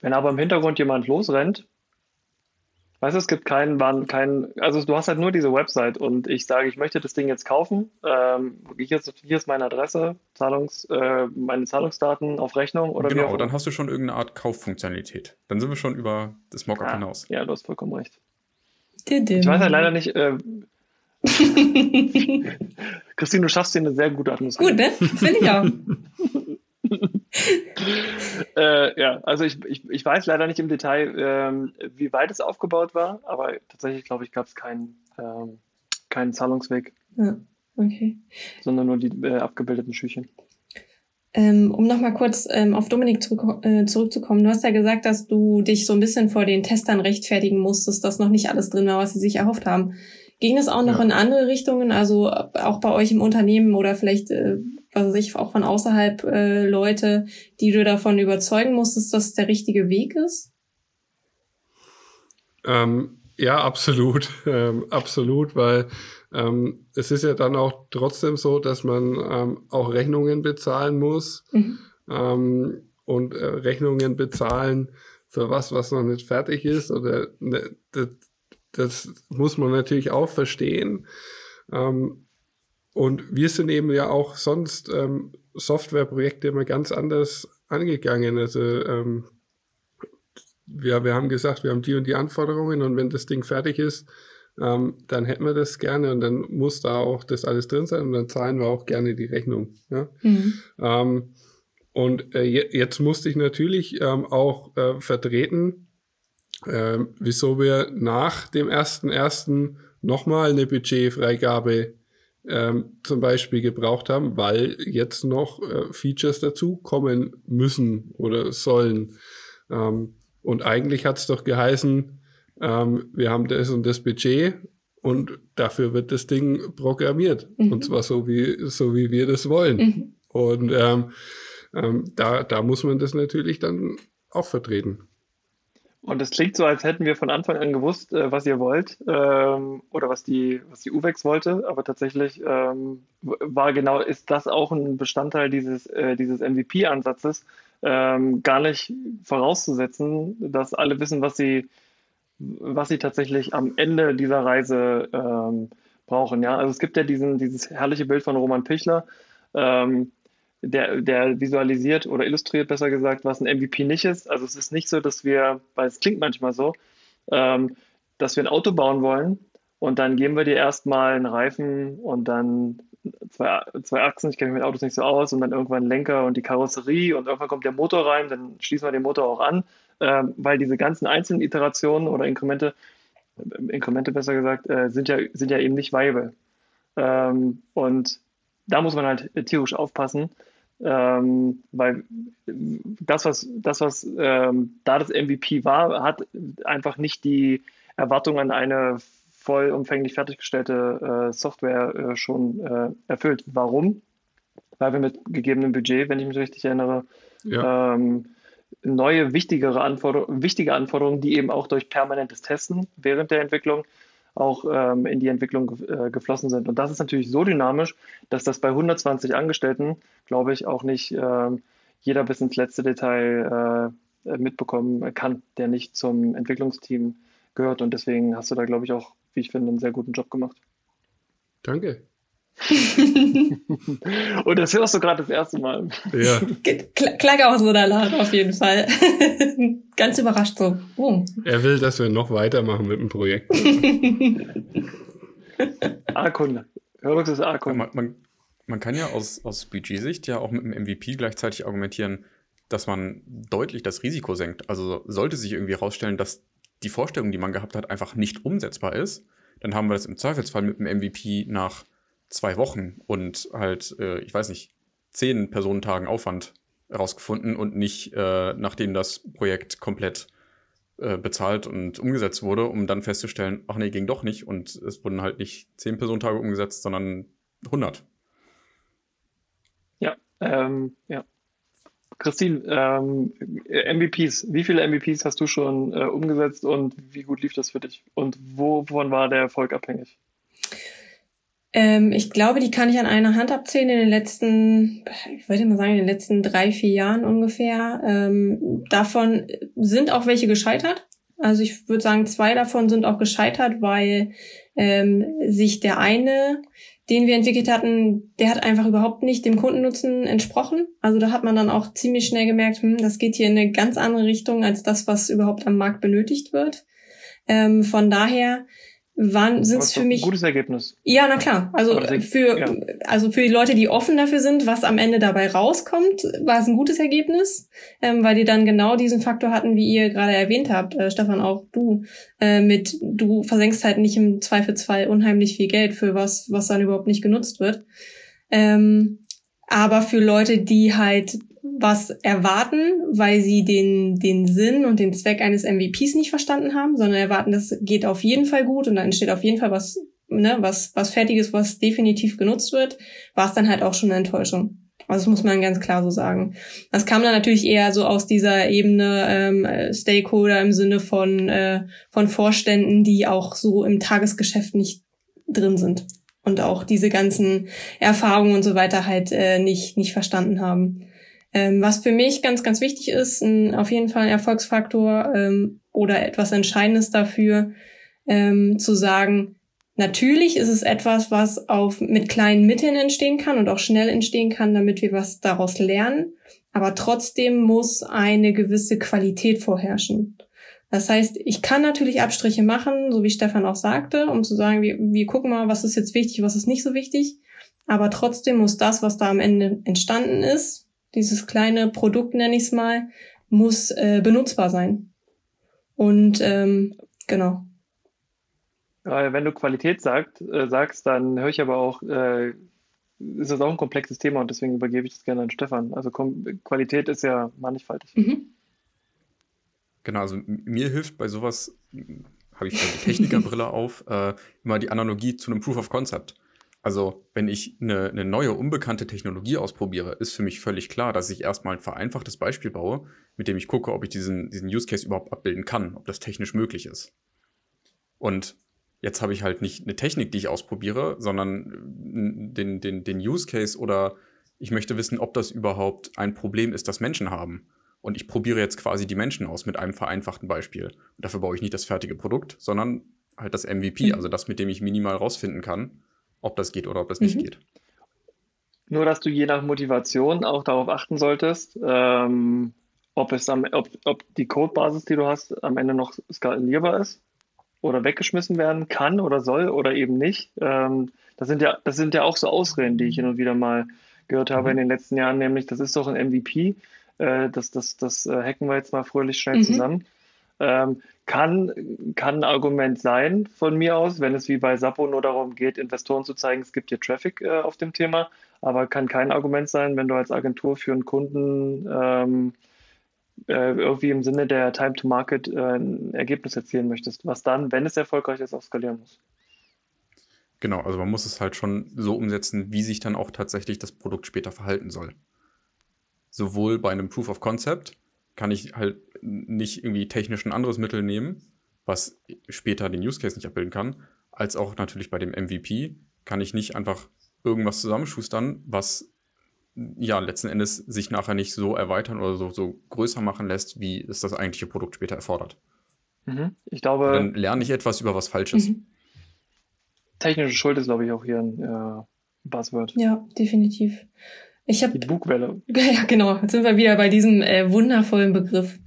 Wenn aber im Hintergrund jemand losrennt, weißt du, es gibt keinen, keinen, also du hast halt nur diese Website und ich sage, ich möchte das Ding jetzt kaufen. Ähm, hier, ist, hier ist meine Adresse, Zahlungs, äh, meine Zahlungsdaten auf Rechnung oder Genau, dann hast du schon irgendeine Art Kauffunktionalität. Dann sind wir schon über das Mockup ja, hinaus. Ja, du hast vollkommen recht. Ich weiß ja leider nicht. Äh, *laughs* Christine, du schaffst hier eine sehr gute Atmosphäre. Gut, ne? Finde ich auch. *laughs* äh, ja, also ich, ich, ich weiß leider nicht im Detail, ähm, wie weit es aufgebaut war, aber tatsächlich, glaube ich, gab es keinen, ähm, keinen Zahlungsweg. Ja, okay. Sondern nur die äh, abgebildeten Schüchen. Ähm, um nochmal kurz ähm, auf Dominik zurück, äh, zurückzukommen. Du hast ja gesagt, dass du dich so ein bisschen vor den Testern rechtfertigen musstest, dass noch nicht alles drin war, was sie sich erhofft haben. Ging es auch noch ja. in andere Richtungen, also auch bei euch im Unternehmen oder vielleicht, äh, was weiß ich, auch von außerhalb äh, Leute, die du davon überzeugen musstest, dass es der richtige Weg ist? Ähm, ja, absolut, *laughs* ähm, absolut, weil ähm, es ist ja dann auch trotzdem so, dass man ähm, auch Rechnungen bezahlen muss mhm. ähm, und äh, Rechnungen bezahlen für was, was noch nicht fertig ist. Oder ne, das, das, muss man natürlich auch verstehen. Ähm, und wir sind eben ja auch sonst ähm, Softwareprojekte immer ganz anders angegangen. Also wir, wir haben gesagt, wir haben die und die Anforderungen und wenn das Ding fertig ist, ähm, dann hätten wir das gerne und dann muss da auch das alles drin sein und dann zahlen wir auch gerne die Rechnung. Ja? Mhm. Ähm, und äh, jetzt musste ich natürlich ähm, auch äh, vertreten, äh, wieso wir nach dem ersten ersten nochmal eine Budgetfreigabe ähm, zum Beispiel gebraucht haben, weil jetzt noch äh, Features dazu kommen müssen oder sollen. Ähm, und eigentlich hat es doch geheißen, ähm, wir haben das und das Budget und dafür wird das Ding programmiert. Mhm. Und zwar so wie, so wie wir das wollen. Mhm. Und ähm, ähm, da, da muss man das natürlich dann auch vertreten. Und es klingt so, als hätten wir von Anfang an gewusst, äh, was ihr wollt ähm, oder was die, was die UVEX wollte. Aber tatsächlich ähm, war genau, ist das auch ein Bestandteil dieses, äh, dieses MVP-Ansatzes, ähm, gar nicht vorauszusetzen, dass alle wissen, was sie, was sie tatsächlich am Ende dieser Reise ähm, brauchen. Ja, also es gibt ja diesen, dieses herrliche Bild von Roman Pichler, ähm, der, der visualisiert oder illustriert, besser gesagt, was ein MVP nicht ist. Also es ist nicht so, dass wir, weil es klingt manchmal so, ähm, dass wir ein Auto bauen wollen und dann geben wir dir erstmal einen Reifen und dann zwei, zwei Achsen, ich kenne mich mit Autos nicht so aus, und dann irgendwann Lenker und die Karosserie und irgendwann kommt der Motor rein, dann schließen wir den Motor auch an, ähm, weil diese ganzen einzelnen Iterationen oder Inkremente, äh, Inkremente besser gesagt, äh, sind, ja, sind ja eben nicht viable. Ähm, und da muss man halt tierisch aufpassen, ähm, weil das, was, das, was ähm, da das MVP war, hat einfach nicht die Erwartung an eine vollumfänglich fertiggestellte äh, Software äh, schon äh, erfüllt. Warum? Weil wir mit gegebenem Budget, wenn ich mich richtig erinnere, ja. ähm, neue, wichtigere Anforderungen, wichtige Anforderungen, die eben auch durch permanentes Testen während der Entwicklung auch ähm, in die Entwicklung äh, geflossen sind. Und das ist natürlich so dynamisch, dass das bei 120 Angestellten, glaube ich, auch nicht äh, jeder bis ins letzte Detail äh, mitbekommen kann, der nicht zum Entwicklungsteam gehört. Und deswegen hast du da, glaube ich, auch, wie ich finde, einen sehr guten Job gemacht. Danke. *laughs* Und das hörst du gerade das erste Mal. Ja. Klang auch so danach, auf jeden Fall. *laughs* Ganz überrascht so. Oh. Er will, dass wir noch weitermachen mit dem Projekt. *laughs* A-Kunde. Hörlux ist A-Kunde. Man, man, man, kann ja aus, aus Budgetsicht ja auch mit dem MVP gleichzeitig argumentieren, dass man deutlich das Risiko senkt. Also sollte sich irgendwie herausstellen, dass die Vorstellung, die man gehabt hat, einfach nicht umsetzbar ist, dann haben wir das im Zweifelsfall mit dem MVP nach zwei Wochen und halt, äh, ich weiß nicht, zehn Personentagen Aufwand herausgefunden und nicht, äh, nachdem das Projekt komplett äh, bezahlt und umgesetzt wurde, um dann festzustellen, ach nee, ging doch nicht und es wurden halt nicht zehn Personentage umgesetzt, sondern 100. Ja, ähm, ja. Christine, ähm, MVPs, wie viele MVPs hast du schon äh, umgesetzt und wie gut lief das für dich? Und wovon war der Erfolg abhängig? Ähm, ich glaube, die kann ich an einer Hand abzählen in den letzten, ich würde mal sagen, in den letzten drei, vier Jahren ungefähr. Ähm, davon sind auch welche gescheitert. Also ich würde sagen, zwei davon sind auch gescheitert, weil ähm, sich der eine, den wir entwickelt hatten, der hat einfach überhaupt nicht dem Kundennutzen entsprochen. Also da hat man dann auch ziemlich schnell gemerkt, hm, das geht hier in eine ganz andere Richtung als das, was überhaupt am Markt benötigt wird. Ähm, von daher waren sind es für mich gutes Ergebnis. Ja, na klar. Also für ja. also für die Leute, die offen dafür sind, was am Ende dabei rauskommt, war es ein gutes Ergebnis, ähm, weil die dann genau diesen Faktor hatten, wie ihr gerade erwähnt habt, äh, Stefan auch du äh, mit du versenkst halt nicht im Zweifelsfall unheimlich viel Geld für was was dann überhaupt nicht genutzt wird. Ähm, aber für Leute, die halt was erwarten, weil sie den, den Sinn und den Zweck eines MVPs nicht verstanden haben, sondern erwarten, das geht auf jeden Fall gut und dann entsteht auf jeden Fall was, ne, was, was Fertiges, was definitiv genutzt wird, war es dann halt auch schon eine Enttäuschung. Also das muss man ganz klar so sagen. Das kam dann natürlich eher so aus dieser Ebene ähm, Stakeholder im Sinne von, äh, von Vorständen, die auch so im Tagesgeschäft nicht drin sind und auch diese ganzen Erfahrungen und so weiter halt äh, nicht, nicht verstanden haben. Ähm, was für mich ganz, ganz wichtig ist, ein, auf jeden Fall ein Erfolgsfaktor ähm, oder etwas Entscheidendes dafür, ähm, zu sagen, natürlich ist es etwas, was auf, mit kleinen Mitteln entstehen kann und auch schnell entstehen kann, damit wir was daraus lernen. Aber trotzdem muss eine gewisse Qualität vorherrschen. Das heißt, ich kann natürlich Abstriche machen, so wie Stefan auch sagte, um zu sagen, wir, wir gucken mal, was ist jetzt wichtig, was ist nicht so wichtig. Aber trotzdem muss das, was da am Ende entstanden ist, dieses kleine Produkt nenne ich es mal, muss äh, benutzbar sein. Und ähm, genau. Wenn du Qualität sagt, äh, sagst, dann höre ich aber auch, äh, ist das auch ein komplexes Thema und deswegen übergebe ich das gerne an Stefan. Also Qualität ist ja mannigfaltig. Mhm. Genau, also mir hilft bei sowas, habe ich die Technikerbrille *laughs* auf, äh, immer die Analogie zu einem Proof of Concept. Also, wenn ich eine, eine, neue, unbekannte Technologie ausprobiere, ist für mich völlig klar, dass ich erstmal ein vereinfachtes Beispiel baue, mit dem ich gucke, ob ich diesen, diesen Use Case überhaupt abbilden kann, ob das technisch möglich ist. Und jetzt habe ich halt nicht eine Technik, die ich ausprobiere, sondern den, den, den Use Case oder ich möchte wissen, ob das überhaupt ein Problem ist, das Menschen haben. Und ich probiere jetzt quasi die Menschen aus mit einem vereinfachten Beispiel. Und dafür baue ich nicht das fertige Produkt, sondern halt das MVP, mhm. also das, mit dem ich minimal rausfinden kann, ob das geht oder ob das mhm. nicht geht. Nur, dass du je nach Motivation auch darauf achten solltest, ähm, ob, es am, ob, ob die Codebasis, die du hast, am Ende noch skalierbar ist oder weggeschmissen werden kann oder soll oder eben nicht. Ähm, das, sind ja, das sind ja auch so Ausreden, die ich hin und wieder mal gehört habe mhm. in den letzten Jahren, nämlich das ist doch ein MVP, äh, das, das, das äh, hacken wir jetzt mal fröhlich schnell mhm. zusammen. Ähm, kann, kann ein Argument sein von mir aus, wenn es wie bei Sappo nur darum geht, Investoren zu zeigen, es gibt hier Traffic äh, auf dem Thema, aber kann kein Argument sein, wenn du als Agentur für einen Kunden ähm, äh, irgendwie im Sinne der Time to Market äh, ein Ergebnis erzielen möchtest, was dann, wenn es erfolgreich ist, auch skalieren muss. Genau, also man muss es halt schon so umsetzen, wie sich dann auch tatsächlich das Produkt später verhalten soll. Sowohl bei einem Proof of Concept kann ich halt nicht irgendwie technisch ein anderes Mittel nehmen, was später den Use Case nicht abbilden kann, als auch natürlich bei dem MVP kann ich nicht einfach irgendwas zusammenschustern, was ja, letzten Endes sich nachher nicht so erweitern oder so, so größer machen lässt, wie es das eigentliche Produkt später erfordert. Mhm. Ich glaube. Dann lerne ich etwas über was Falsches. Mhm. Technische Schuld ist, glaube ich, auch hier ein äh, Buzzword. Ja, definitiv. Ich habe die Bugwelle. *laughs* Ja, genau. Jetzt sind wir wieder bei diesem äh, wundervollen Begriff.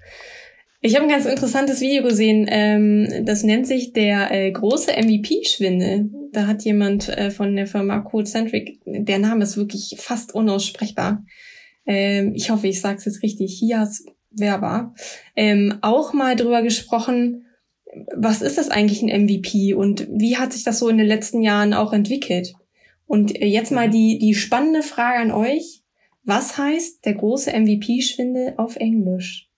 Ich habe ein ganz interessantes Video gesehen. Ähm, das nennt sich der äh, große MVP-Schwindel. Da hat jemand äh, von der Firma Codecentric, der Name ist wirklich fast unaussprechbar. Ähm, ich hoffe, ich sage es jetzt richtig. Hias Werber. Ähm, auch mal drüber gesprochen, was ist das eigentlich ein MVP und wie hat sich das so in den letzten Jahren auch entwickelt? Und äh, jetzt mal die, die spannende Frage an euch. Was heißt der große MVP-Schwindel auf Englisch?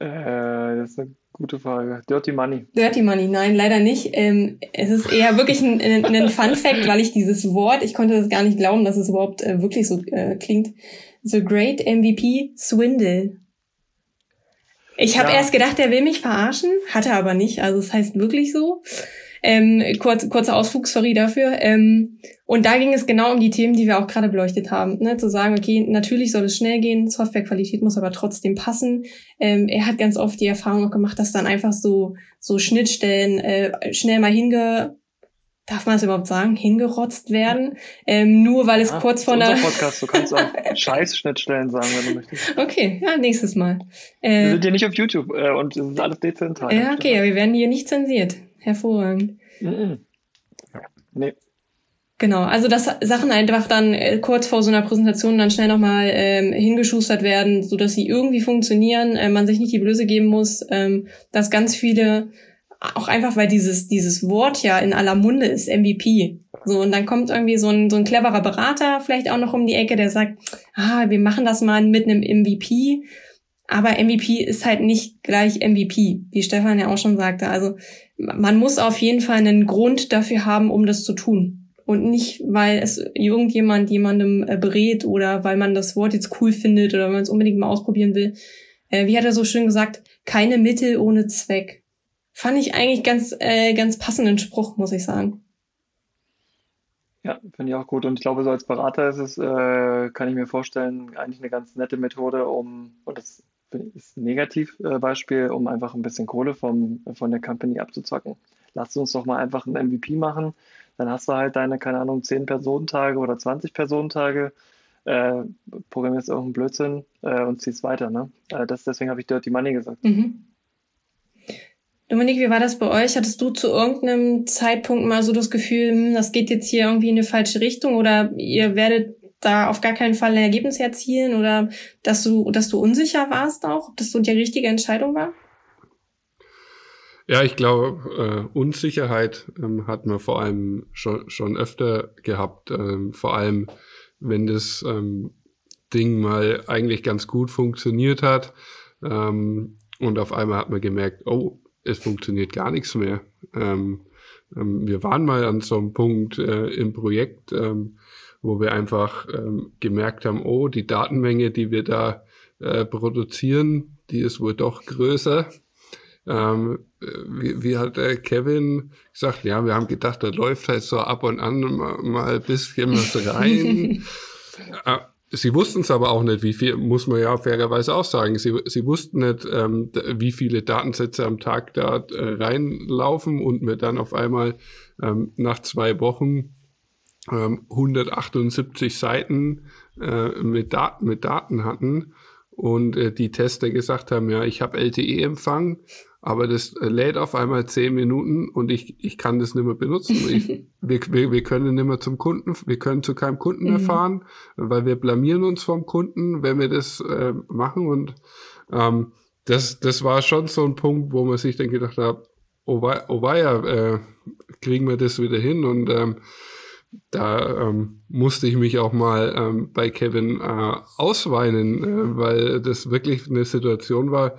Äh, das ist eine Gute Frage. Dirty Money. Dirty Money, nein, leider nicht. Ähm, es ist eher wirklich ein, ein, ein Fun Fact, weil ich dieses Wort, ich konnte das gar nicht glauben, dass es überhaupt äh, wirklich so äh, klingt. The Great MVP Swindle. Ich habe ja. erst gedacht, er will mich verarschen, hatte aber nicht. Also es heißt wirklich so. Ähm, kurz, kurzer Ausflug, sorry dafür. Ähm, und da ging es genau um die Themen, die wir auch gerade beleuchtet haben. Ne? Zu sagen, okay, natürlich soll es schnell gehen, Softwarequalität muss aber trotzdem passen. Ähm, er hat ganz oft die Erfahrung auch gemacht, dass dann einfach so, so Schnittstellen äh, schnell mal hinge darf man das überhaupt sagen, hingerotzt werden, ähm, nur weil es ja, kurz vor einer... Podcast, du kannst auch *laughs* Scheiß-Schnittstellen sagen, wenn du möchtest. Okay, ja, nächstes Mal. Äh, wir sind hier nicht auf YouTube äh, und es ist alles dezentral. Ja, okay, aber wir werden hier nicht zensiert. Hervorragend. Mhm. Nee. Genau, also dass Sachen einfach dann äh, kurz vor so einer Präsentation dann schnell nochmal ähm, hingeschustert werden, so dass sie irgendwie funktionieren, äh, man sich nicht die Blöße geben muss, ähm, dass ganz viele, auch einfach weil dieses, dieses Wort ja in aller Munde ist, MVP. So, und dann kommt irgendwie so ein, so ein cleverer Berater vielleicht auch noch um die Ecke, der sagt, ah, wir machen das mal mit einem MVP aber MVP ist halt nicht gleich MVP, wie Stefan ja auch schon sagte. Also man muss auf jeden Fall einen Grund dafür haben, um das zu tun. Und nicht, weil es irgendjemand jemandem äh, berät oder weil man das Wort jetzt cool findet oder weil man es unbedingt mal ausprobieren will. Äh, wie hat er so schön gesagt, keine Mittel ohne Zweck. Fand ich eigentlich ganz, äh, ganz passenden Spruch, muss ich sagen. Ja, finde ich auch gut. Und ich glaube, so als Berater ist es, äh, kann ich mir vorstellen, eigentlich eine ganz nette Methode, um, und das ist ein Negativbeispiel, um einfach ein bisschen Kohle vom, von der Company abzuzwacken. Lass uns doch mal einfach ein MVP machen. Dann hast du halt deine, keine Ahnung, 10 Personentage oder 20 Personentage. äh, programmierst irgendeinen Blödsinn äh, und ziehst weiter. Ne? Äh, das, deswegen habe ich Dirty Money gesagt. Mhm. Dominik, wie war das bei euch? Hattest du zu irgendeinem Zeitpunkt mal so das Gefühl, hm, das geht jetzt hier irgendwie in eine falsche Richtung oder ihr werdet da auf gar keinen Fall ein Ergebnis erzielen oder dass du, dass du unsicher warst auch, ob das so die richtige Entscheidung war? Ja, ich glaube, äh, Unsicherheit ähm, hat man vor allem schon, schon öfter gehabt. Ähm, vor allem, wenn das ähm, Ding mal eigentlich ganz gut funktioniert hat. Ähm, und auf einmal hat man gemerkt, oh, es funktioniert gar nichts mehr. Ähm, ähm, wir waren mal an so einem Punkt äh, im Projekt, ähm, wo wir einfach ähm, gemerkt haben, oh, die Datenmenge, die wir da äh, produzieren, die ist wohl doch größer. Ähm, wie, wie hat der Kevin gesagt, ja, wir haben gedacht, da läuft halt so ab und an mal, mal ein bisschen was *laughs* rein. Äh, Sie wussten es aber auch nicht, wie viel, muss man ja fairerweise auch sagen. Sie, sie wussten nicht, ähm, wie viele Datensätze am Tag da äh, reinlaufen und wir dann auf einmal ähm, nach zwei Wochen ähm, 178 Seiten äh, mit, Dat mit Daten hatten und äh, die Tester gesagt haben, ja, ich habe LTE-Empfang aber das äh, lädt auf einmal zehn Minuten und ich, ich kann das nicht mehr benutzen. Ich, *laughs* wir, wir, wir können nicht mehr zum Kunden, wir können zu keinem Kunden mehr mhm. fahren, weil wir blamieren uns vom Kunden, wenn wir das äh, machen. Und ähm, das, das war schon so ein Punkt, wo man sich dann gedacht hat, oh, wei, oh weia, äh, kriegen wir das wieder hin? Und ähm, da ähm, musste ich mich auch mal ähm, bei Kevin äh, ausweinen, äh, weil das wirklich eine Situation war,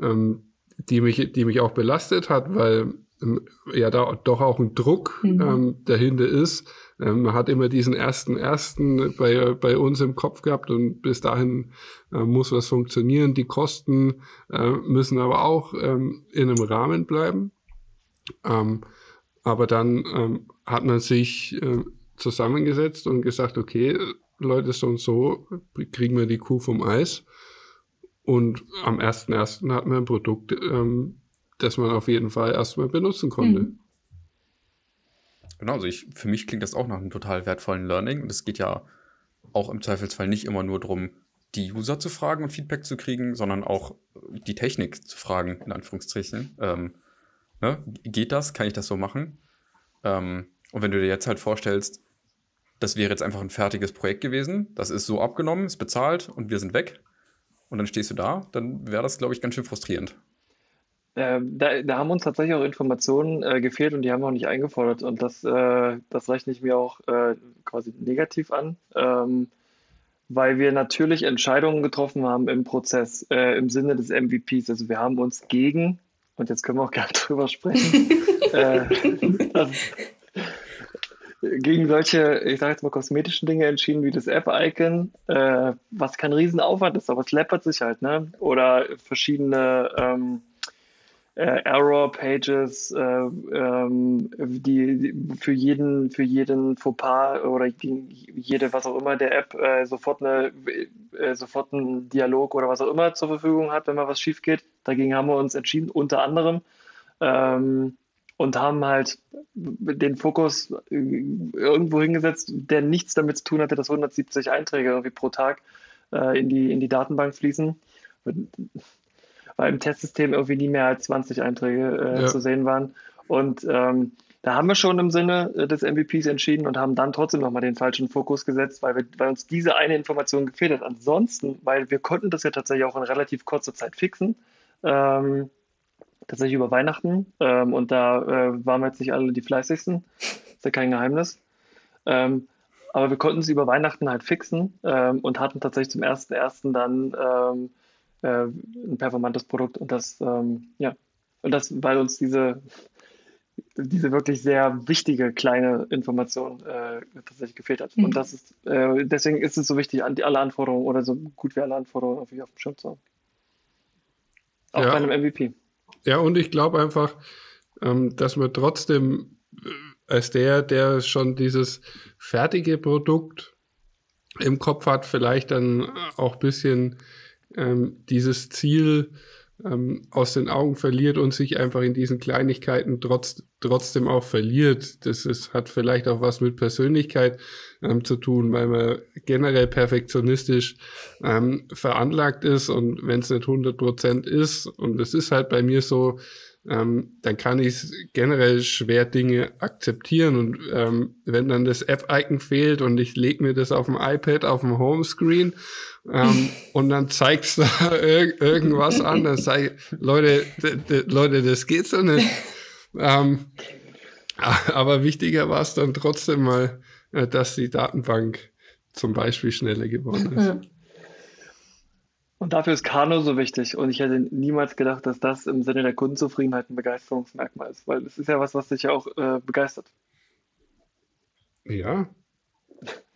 ähm, die mich, die mich auch belastet hat, weil ähm, ja da doch auch ein Druck mhm. ähm, dahinter ist. Ähm, man hat immer diesen ersten ersten bei, bei uns im Kopf gehabt und bis dahin äh, muss was funktionieren. Die Kosten äh, müssen aber auch in einem Rahmen bleiben. Aber dann hat man sich äh, zusammengesetzt und gesagt, okay, Leute, so und so kriegen wir die Kuh vom Eis. Und am 1.1. hatten wir ein Produkt, ähm, das man auf jeden Fall erstmal benutzen konnte. Mhm. Genau, also ich, für mich klingt das auch nach einem total wertvollen Learning. Und es geht ja auch im Zweifelsfall nicht immer nur darum, die User zu fragen und Feedback zu kriegen, sondern auch die Technik zu fragen, in Anführungszeichen. Ähm, ne? Geht das? Kann ich das so machen? Ähm, und wenn du dir jetzt halt vorstellst, das wäre jetzt einfach ein fertiges Projekt gewesen, das ist so abgenommen, ist bezahlt und wir sind weg, und dann stehst du da, dann wäre das, glaube ich, ganz schön frustrierend. Äh, da, da, haben uns tatsächlich auch Informationen äh, gefehlt und die haben wir auch nicht eingefordert. Und das, äh, das rechne ich mir auch äh, quasi negativ an, ähm, weil wir natürlich Entscheidungen getroffen haben im Prozess, äh, im Sinne des MVPs. Also wir haben uns gegen, und jetzt können wir auch *laughs* gerne drüber sprechen, äh, *laughs* das, gegen solche, ich sage jetzt mal, kosmetischen Dinge entschieden, wie das App-Icon, äh, was kein Riesenaufwand ist, aber es läppert sich halt, ne? Oder verschiedene ähm, äh, Error-Pages, äh, ähm, die, die, für jeden, für jeden Fauxpas oder jede, was auch immer der App äh, sofort eine, äh, sofort einen Dialog oder was auch immer zur Verfügung hat, wenn mal was schief geht. Dagegen haben wir uns entschieden, unter anderem. Ähm, und haben halt den Fokus irgendwo hingesetzt, der nichts damit zu tun hatte, dass 170 Einträge irgendwie pro Tag äh, in, die, in die Datenbank fließen. Weil im Testsystem irgendwie nie mehr als 20 Einträge äh, ja. zu sehen waren. Und ähm, da haben wir schon im Sinne äh, des MVPs entschieden und haben dann trotzdem nochmal den falschen Fokus gesetzt, weil, wir, weil uns diese eine Information gefehlt hat. Ansonsten, weil wir konnten das ja tatsächlich auch in relativ kurzer Zeit fixen, ähm, tatsächlich über Weihnachten. Ähm, und da äh, waren wir jetzt nicht alle die fleißigsten. Ist ja kein Geheimnis. Ähm, aber wir konnten sie über Weihnachten halt fixen ähm, und hatten tatsächlich zum ersten ersten dann ähm, äh, ein performantes Produkt. Und das, ähm, ja, und das, weil uns diese, diese wirklich sehr wichtige kleine Information äh, tatsächlich gefehlt hat. Mhm. Und das ist, äh, deswegen ist es so wichtig, alle Anforderungen oder so gut wie alle Anforderungen auf dem Schirm zu haben. Auch ja. bei einem MVP. Ja, und ich glaube einfach, ähm, dass man trotzdem äh, als der, der schon dieses fertige Produkt im Kopf hat, vielleicht dann auch bisschen ähm, dieses Ziel ähm, aus den Augen verliert und sich einfach in diesen Kleinigkeiten trotz, trotzdem auch verliert. Das ist, hat vielleicht auch was mit Persönlichkeit ähm, zu tun, weil man generell perfektionistisch ähm, veranlagt ist und wenn es nicht 100 Prozent ist, und es ist halt bei mir so, ähm, dann kann ich generell schwer Dinge akzeptieren. Und ähm, wenn dann das App-Icon fehlt und ich lege mir das auf dem iPad auf dem Homescreen ähm, *laughs* und dann zeigst da ir irgendwas an, dann sage ich, Leute, Leute, das geht so nicht. ähm, *laughs* aber wichtiger war es dann trotzdem mal, äh, dass die Datenbank zum Beispiel schneller geworden ist. Und dafür ist Kano so wichtig. Und ich hätte niemals gedacht, dass das im Sinne der Kundenzufriedenheit ein Begeisterungsmerkmal ist, weil es ist ja was, was dich ja auch äh, begeistert. Ja.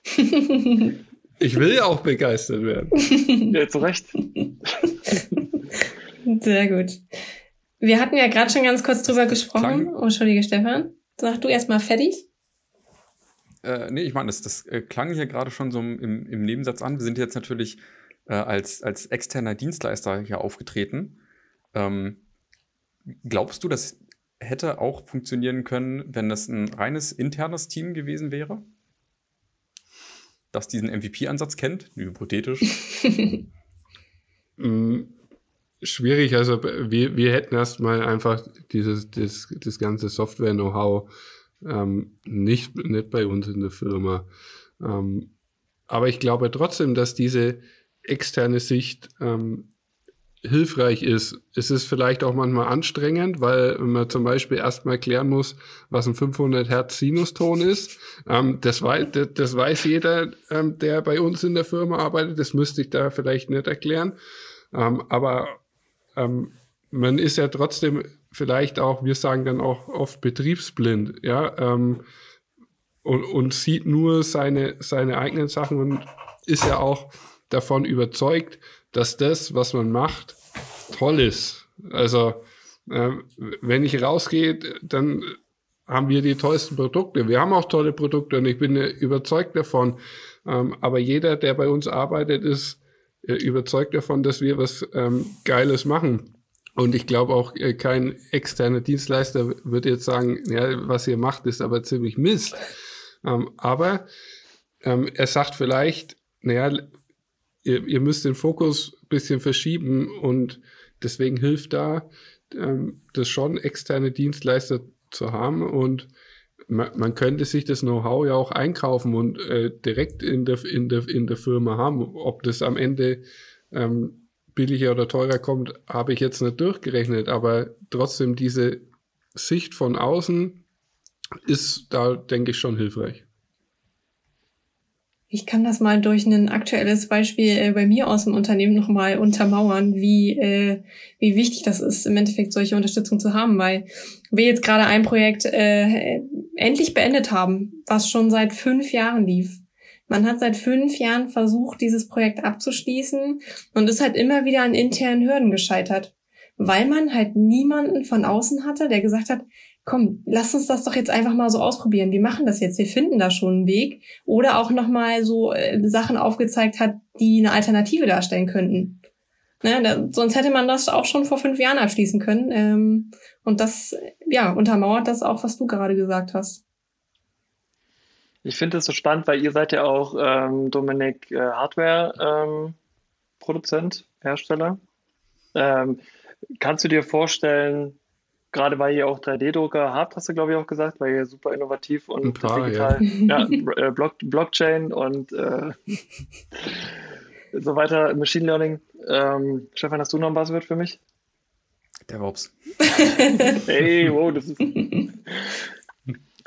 *laughs* ich will ja auch begeistert werden. *laughs* Ja, zu Recht. *laughs* Sehr gut. Wir hatten ja gerade schon ganz kurz drüber gesprochen. Oh, Entschuldige, Stefan. Sag du erstmal fertig. Äh, nee, ich meine, das, das äh, klang hier gerade schon so im, im Nebensatz an. Wir sind jetzt natürlich äh, als, als externer Dienstleister hier aufgetreten. Ähm, glaubst du, das hätte auch funktionieren können, wenn das ein reines internes Team gewesen wäre? Das diesen MVP-Ansatz kennt, hypothetisch. *laughs* mm, schwierig, also wir, wir hätten erstmal einfach dieses, das, das ganze Software-Know-how ähm, nicht, nicht bei uns in der Firma. Ähm, aber ich glaube trotzdem, dass diese, externe Sicht ähm, hilfreich ist. Es ist vielleicht auch manchmal anstrengend, weil man zum Beispiel erstmal klären muss, was ein 500 Hertz Sinuston ist. Ähm, das, weiß, das, weiß jeder, ähm, der bei uns in der Firma arbeitet. Das müsste ich da vielleicht nicht erklären. Ähm, aber ähm, man ist ja trotzdem vielleicht auch, wir sagen dann auch oft betriebsblind, ja, ähm, und, und sieht nur seine, seine eigenen Sachen und ist ja auch davon überzeugt, dass das, was man macht, toll ist. Also, äh, wenn ich rausgehe, dann haben wir die tollsten Produkte. Wir haben auch tolle Produkte und ich bin überzeugt davon. Ähm, aber jeder, der bei uns arbeitet, ist äh, überzeugt davon, dass wir was ähm, Geiles machen. Und ich glaube auch, äh, kein externer Dienstleister wird jetzt sagen, ja, was ihr macht, ist aber ziemlich Mist. Ähm, aber ähm, er sagt vielleicht, naja, ihr, ihr müsst den Fokus ein bisschen verschieben und deswegen hilft da, ähm, das schon externe Dienstleister zu haben und man, man könnte sich das Know-how ja auch einkaufen und äh, direkt in der, in, der, in der Firma haben. Ob das am Ende ähm, billiger oder teurer kommt, habe ich jetzt nicht durchgerechnet, aber trotzdem diese Sicht von außen ist da, denke ich, schon hilfreich. Ich kann das mal durch ein aktuelles Beispiel äh, bei mir aus dem Unternehmen nochmal untermauern, wie, äh, wie wichtig das ist, im Endeffekt solche Unterstützung zu haben, weil wir jetzt gerade ein Projekt äh, endlich beendet haben, was schon seit fünf Jahren lief. Man hat seit fünf Jahren versucht, dieses Projekt abzuschließen und ist halt immer wieder an internen Hürden gescheitert, weil man halt niemanden von außen hatte, der gesagt hat, komm, lass uns das doch jetzt einfach mal so ausprobieren. Wir machen das jetzt, wir finden da schon einen Weg. Oder auch nochmal so äh, Sachen aufgezeigt hat, die eine Alternative darstellen könnten. Ne, da, sonst hätte man das auch schon vor fünf Jahren abschließen können. Ähm, und das, ja, untermauert das auch, was du gerade gesagt hast. Ich finde es so spannend, weil ihr seid ja auch, ähm, Dominik, äh, Hardware-Produzent, ähm, Hersteller. Ähm, kannst du dir vorstellen, gerade weil ihr auch 3D-Drucker habt, hast du, glaube ich, auch gesagt, weil ihr super innovativ und paar, digital, ja. *laughs* ja äh, Block, Blockchain und äh, *laughs* so weiter, Machine Learning. Ähm, Stefan, hast du noch ein Buzzword für mich? DevOps. *laughs* hey, wow, das ist.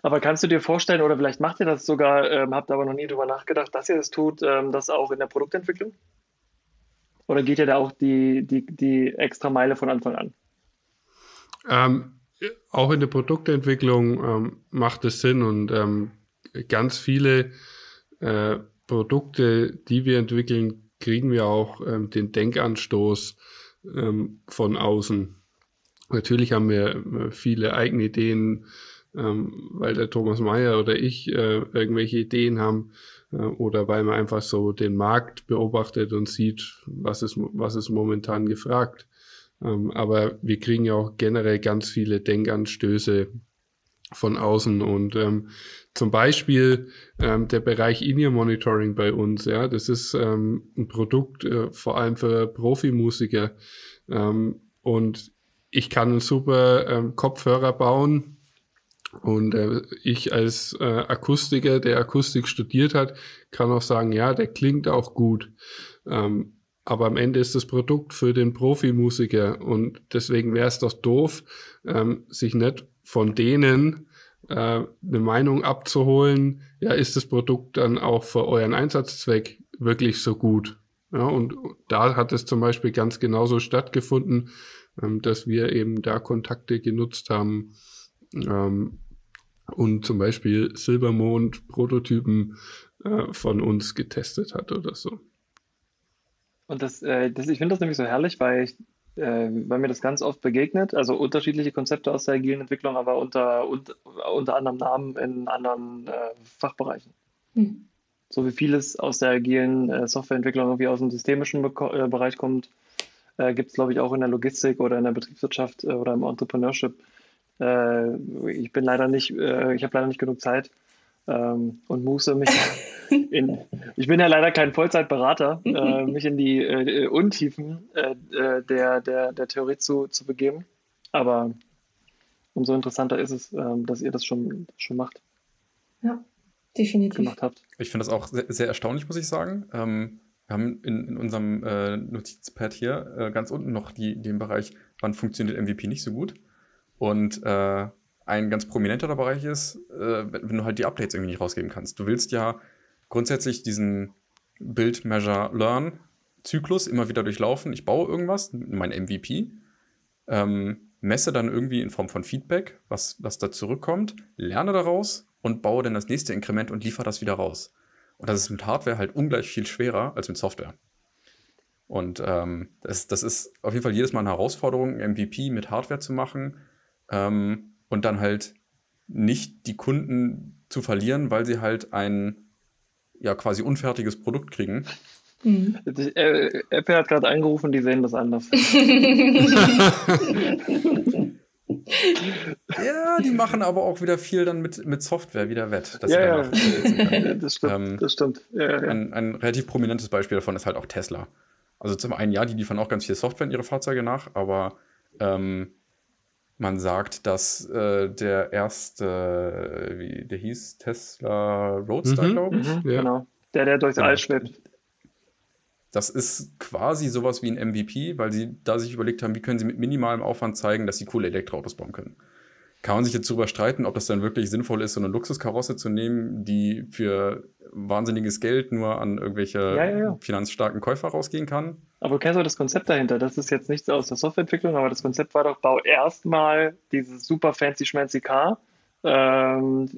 Aber kannst du dir vorstellen, oder vielleicht macht ihr das sogar, ähm, habt aber noch nie drüber nachgedacht, dass ihr das tut, ähm, das auch in der Produktentwicklung? Oder geht ihr da auch die, die, die extra Meile von Anfang an? Ähm, auch in der Produktentwicklung ähm, macht es Sinn und ähm, ganz viele äh, Produkte, die wir entwickeln, kriegen wir auch ähm, den Denkanstoß ähm, von außen. Natürlich haben wir äh, viele eigene Ideen, ähm, weil der Thomas Mayer oder ich äh, irgendwelche Ideen haben äh, oder weil man einfach so den Markt beobachtet und sieht, was ist, was ist momentan gefragt. Ähm, aber wir kriegen ja auch generell ganz viele Denkanstöße von außen. Und ähm, zum Beispiel ähm, der Bereich In-Ear Monitoring bei uns, ja, das ist ähm, ein Produkt äh, vor allem für Profimusiker. Ähm, und ich kann einen super ähm, Kopfhörer bauen. Und äh, ich als äh, Akustiker, der Akustik studiert hat, kann auch sagen, ja, der klingt auch gut. Ähm, aber am Ende ist das Produkt für den Profimusiker und deswegen wäre es doch doof, ähm, sich nicht von denen äh, eine Meinung abzuholen, ja, ist das Produkt dann auch für euren Einsatzzweck wirklich so gut? Ja, und da hat es zum Beispiel ganz genauso stattgefunden, ähm, dass wir eben da Kontakte genutzt haben ähm, und zum Beispiel Silbermond-Prototypen äh, von uns getestet hat oder so. Und das, äh, das ich finde das nämlich so herrlich, weil ich äh, weil mir das ganz oft begegnet. Also unterschiedliche Konzepte aus der agilen Entwicklung, aber unter, unter, unter anderem Namen in anderen äh, Fachbereichen. Mhm. So wie vieles aus der agilen äh, Softwareentwicklung irgendwie aus dem systemischen Be äh, Bereich kommt, äh, gibt es, glaube ich, auch in der Logistik oder in der Betriebswirtschaft äh, oder im Entrepreneurship. ich bin leider nicht, ich habe leider nicht genug Zeit, ähm, und Muße, mich in, ich bin ja leider kein Vollzeitberater, *laughs* äh, mich in die äh, Untiefen äh, äh, der, der, der Theorie zu, zu begeben. Aber umso interessanter ist es, ähm, dass ihr das schon, schon macht. Ja, definitiv. Gemacht habt. Ich finde das auch sehr, sehr, erstaunlich, muss ich sagen. Ähm, wir haben in, in unserem äh, Notizpad hier äh, ganz unten noch die, den Bereich, wann funktioniert MVP nicht so gut. Und äh, ein ganz prominenter Bereich ist, äh, wenn du halt die Updates irgendwie nicht rausgeben kannst. Du willst ja grundsätzlich diesen Build, Measure, Learn Zyklus immer wieder durchlaufen. Ich baue irgendwas, mein MVP, ähm, messe dann irgendwie in Form von Feedback, was, was da zurückkommt, lerne daraus und baue dann das nächste Inkrement und liefere das wieder raus. Und das ist mit Hardware halt ungleich viel schwerer als mit Software. Und ähm, das, das ist auf jeden Fall jedes Mal eine Herausforderung, MVP mit Hardware zu machen. Ähm, und dann halt nicht die Kunden zu verlieren, weil sie halt ein ja quasi unfertiges Produkt kriegen. Mhm. Apple hat gerade angerufen, die sehen das anders. *laughs* *laughs* ja, die machen aber auch wieder viel dann mit, mit Software wieder wett. ja, ja. *laughs* das stimmt. Ähm, das stimmt. Ja, ja. Ein, ein relativ prominentes Beispiel davon ist halt auch Tesla. Also zum einen, ja, die liefern auch ganz viel Software in ihre Fahrzeuge nach, aber ähm, man sagt, dass äh, der erste, wie der hieß, Tesla Roadster, mhm, glaube ich. Mhm, ja. Genau. Der, der durchs genau. All schwebt. Das ist quasi sowas wie ein MVP, weil sie da sich überlegt haben, wie können sie mit minimalem Aufwand zeigen, dass sie coole Elektroautos bauen können kann man sich jetzt darüber streiten, ob das dann wirklich sinnvoll ist, so eine Luxuskarosse zu nehmen, die für wahnsinniges Geld nur an irgendwelche ja, ja, ja. finanzstarken Käufer rausgehen kann. Aber du kennst auch das Konzept dahinter. Das ist jetzt nichts aus der Softwareentwicklung, aber das Konzept war doch, bau erstmal dieses super fancy schmancy Car, ähm,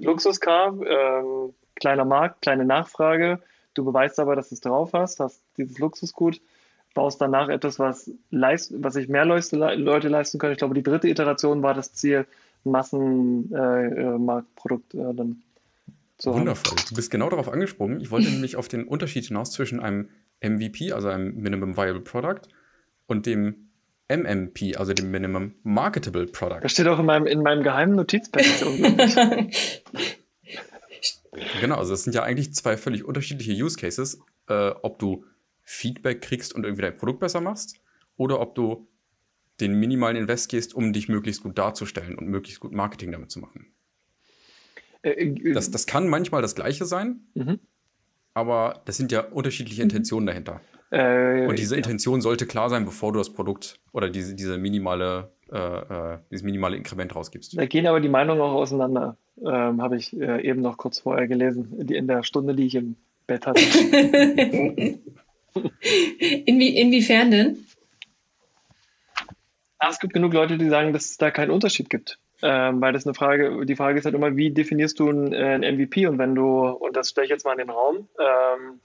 Luxuscar, ähm, kleiner Markt, kleine Nachfrage. Du beweist aber, dass du es drauf hast, hast dieses Luxusgut baust danach etwas, was, leist, was sich mehr Leute, leisten können. Ich glaube, die dritte Iteration war das Ziel, Massenmarktprodukt äh, äh, dann zu Wundervoll. Du bist genau darauf angesprungen. Ich wollte *laughs* nämlich auf den Unterschied hinaus zwischen einem MVP, also einem Minimum Viable Product, und dem MMP, also dem Minimum Marketable Product. Das steht auch in meinem, in meinem geheimen Notizpad. *laughs* *laughs* genau, also das sind ja eigentlich zwei völlig unterschiedliche Use Cases, äh, ob du Feedback kriegst und irgendwie dein Produkt besser machst oder ob du den minimalen Invest gehst, um dich möglichst gut darzustellen und möglichst gut Marketing damit zu machen. Äh, äh, das, das kann manchmal das Gleiche sein, mhm. aber das sind ja unterschiedliche mhm. Intentionen dahinter. Äh, und diese Intention sollte klar sein, bevor du das Produkt oder diese, diese minimale, äh, äh, dieses minimale Inkrement rausgibst. Da gehen aber die Meinungen auch auseinander. Ähm, Habe ich äh, eben noch kurz vorher gelesen, die, in der Stunde, die ich im Bett hatte. *laughs* *laughs* Inwie inwiefern denn? Es gibt genug Leute, die sagen, dass es da keinen Unterschied gibt. Ähm, weil das eine Frage, die Frage ist halt immer, wie definierst du ein, äh, ein MVP? Und wenn du, und das stelle ich jetzt mal in den Raum, ähm,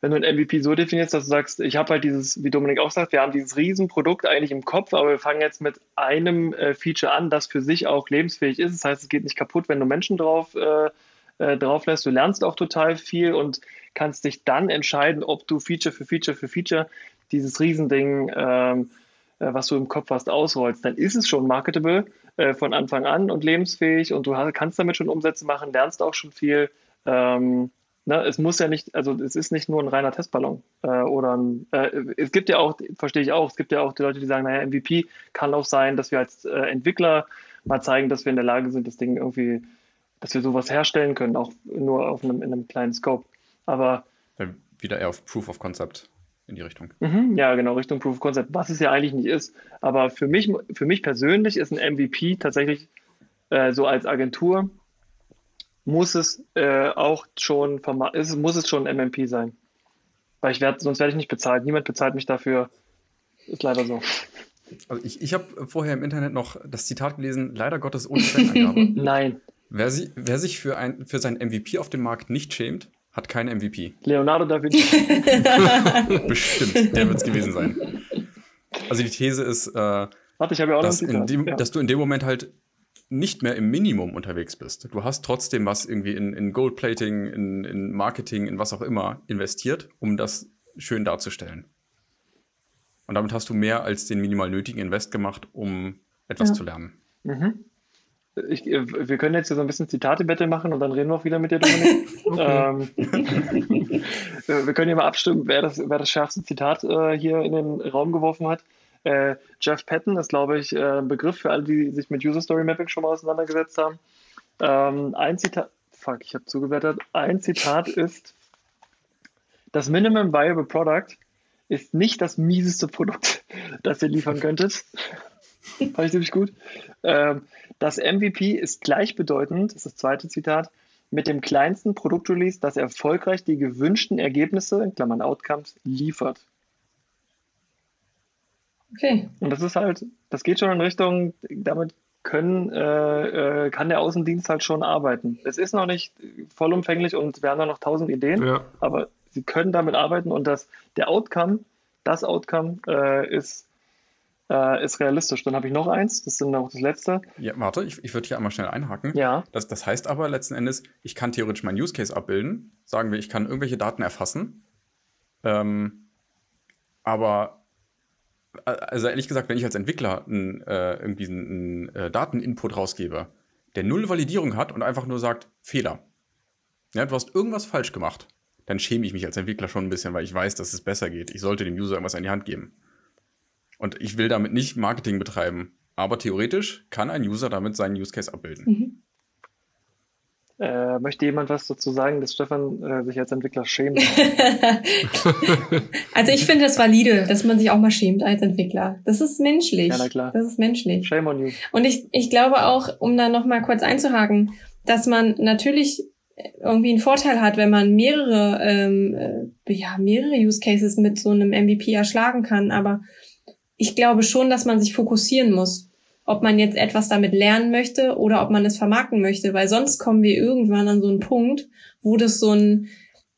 wenn du ein MVP so definierst, dass du sagst, ich habe halt dieses, wie Dominik auch sagt, wir haben dieses Riesenprodukt eigentlich im Kopf, aber wir fangen jetzt mit einem äh, Feature an, das für sich auch lebensfähig ist. Das heißt, es geht nicht kaputt, wenn du Menschen drauf, äh, äh, drauf lässt. Du lernst auch total viel und kannst dich dann entscheiden, ob du Feature für Feature für Feature dieses Riesending ähm, äh, was du im Kopf hast, ausrollst, dann ist es schon marketable äh, von Anfang an und lebensfähig und du kannst damit schon Umsätze machen, lernst auch schon viel. Ähm, ne, es muss ja nicht, also es ist nicht nur ein reiner Testballon äh, oder ein, äh, es gibt ja auch, verstehe ich auch, es gibt ja auch die Leute, die sagen, naja, MVP kann auch sein, dass wir als äh, Entwickler mal zeigen, dass wir in der Lage sind, das Ding irgendwie, dass wir sowas herstellen können, auch nur auf einem, in einem kleinen Scope. Aber wieder eher auf Proof of Concept in die Richtung. Mhm, ja, genau, Richtung Proof of Concept, was es ja eigentlich nicht ist. Aber für mich, für mich persönlich ist ein MVP tatsächlich äh, so als Agentur, muss es äh, auch schon ist, muss es schon ein MMP sein. Weil ich werde, sonst werde ich nicht bezahlt. Niemand bezahlt mich dafür. Ist leider so. Also ich, ich habe vorher im Internet noch das Zitat gelesen, leider Gottes ohne Quellenangabe. *laughs* Nein. Wer, sie, wer sich für, ein, für sein MVP auf dem Markt nicht schämt, hat keinen MVP. Leonardo da Vinci. *laughs* Bestimmt, der wird es gewesen sein. Also die These ist, äh, Warte, ich ja auch dass, dem, ja. dass du in dem Moment halt nicht mehr im Minimum unterwegs bist. Du hast trotzdem was irgendwie in, in Goldplating, in, in Marketing, in was auch immer investiert, um das schön darzustellen. Und damit hast du mehr als den minimal nötigen Invest gemacht, um etwas ja. zu lernen. Mhm ich, äh, wir können jetzt hier so ein bisschen Zitate-Battle machen und dann reden wir auch wieder mit dir, Dominik. *laughs* ähm, *laughs* wir können hier mal abstimmen, wer das, wer das schärfste Zitat äh, hier in den Raum geworfen hat. Äh, Jeff Patton ist, glaube ich, äh, ein Begriff für alle, die sich mit User Story Mapping schon mal auseinandergesetzt haben. Ähm, ein Zitat, fuck, ich habe zugewertet. Ein Zitat ist: Das Minimum Viable Product ist nicht das mieseste Produkt, *laughs* das ihr liefern könntet. *laughs* Fand ich ziemlich gut. Ähm, das MVP ist gleichbedeutend, das ist das zweite Zitat, mit dem kleinsten Produktrelease, das erfolgreich die gewünschten Ergebnisse, in Klammern Outcomes, liefert. Okay. Und das ist halt, das geht schon in Richtung, damit können, äh, äh, kann der Außendienst halt schon arbeiten. Es ist noch nicht vollumfänglich und wir haben da noch tausend Ideen, ja. aber sie können damit arbeiten und das, der Outcome, das Outcome äh, ist äh, ist realistisch. Dann habe ich noch eins, das ist dann noch das letzte. Ja, warte, ich, ich würde hier einmal schnell einhaken. Ja. Das, das heißt aber letzten Endes, ich kann theoretisch meinen Use Case abbilden. Sagen wir, ich kann irgendwelche Daten erfassen. Ähm, aber äh, also ehrlich gesagt, wenn ich als Entwickler ein, äh, irgendwie einen, einen äh, Dateninput rausgebe, der null Validierung hat und einfach nur sagt, Fehler. Ja, du hast irgendwas falsch gemacht. Dann schäme ich mich als Entwickler schon ein bisschen, weil ich weiß, dass es besser geht. Ich sollte dem User irgendwas in die Hand geben. Und ich will damit nicht Marketing betreiben. Aber theoretisch kann ein User damit seinen Use Case abbilden. Mhm. Äh, möchte jemand was dazu sagen, dass Stefan äh, sich als Entwickler schämt? *laughs* also ich finde das valide, dass man sich auch mal schämt als Entwickler. Das ist menschlich. Ja, na klar. Das ist menschlich. Shame on you. Und ich, ich glaube auch, um da noch mal kurz einzuhaken, dass man natürlich irgendwie einen Vorteil hat, wenn man mehrere, ähm, äh, ja, mehrere Use Cases mit so einem MVP erschlagen kann. Aber ich glaube schon, dass man sich fokussieren muss, ob man jetzt etwas damit lernen möchte oder ob man es vermarkten möchte, weil sonst kommen wir irgendwann an so einen Punkt, wo das so ein,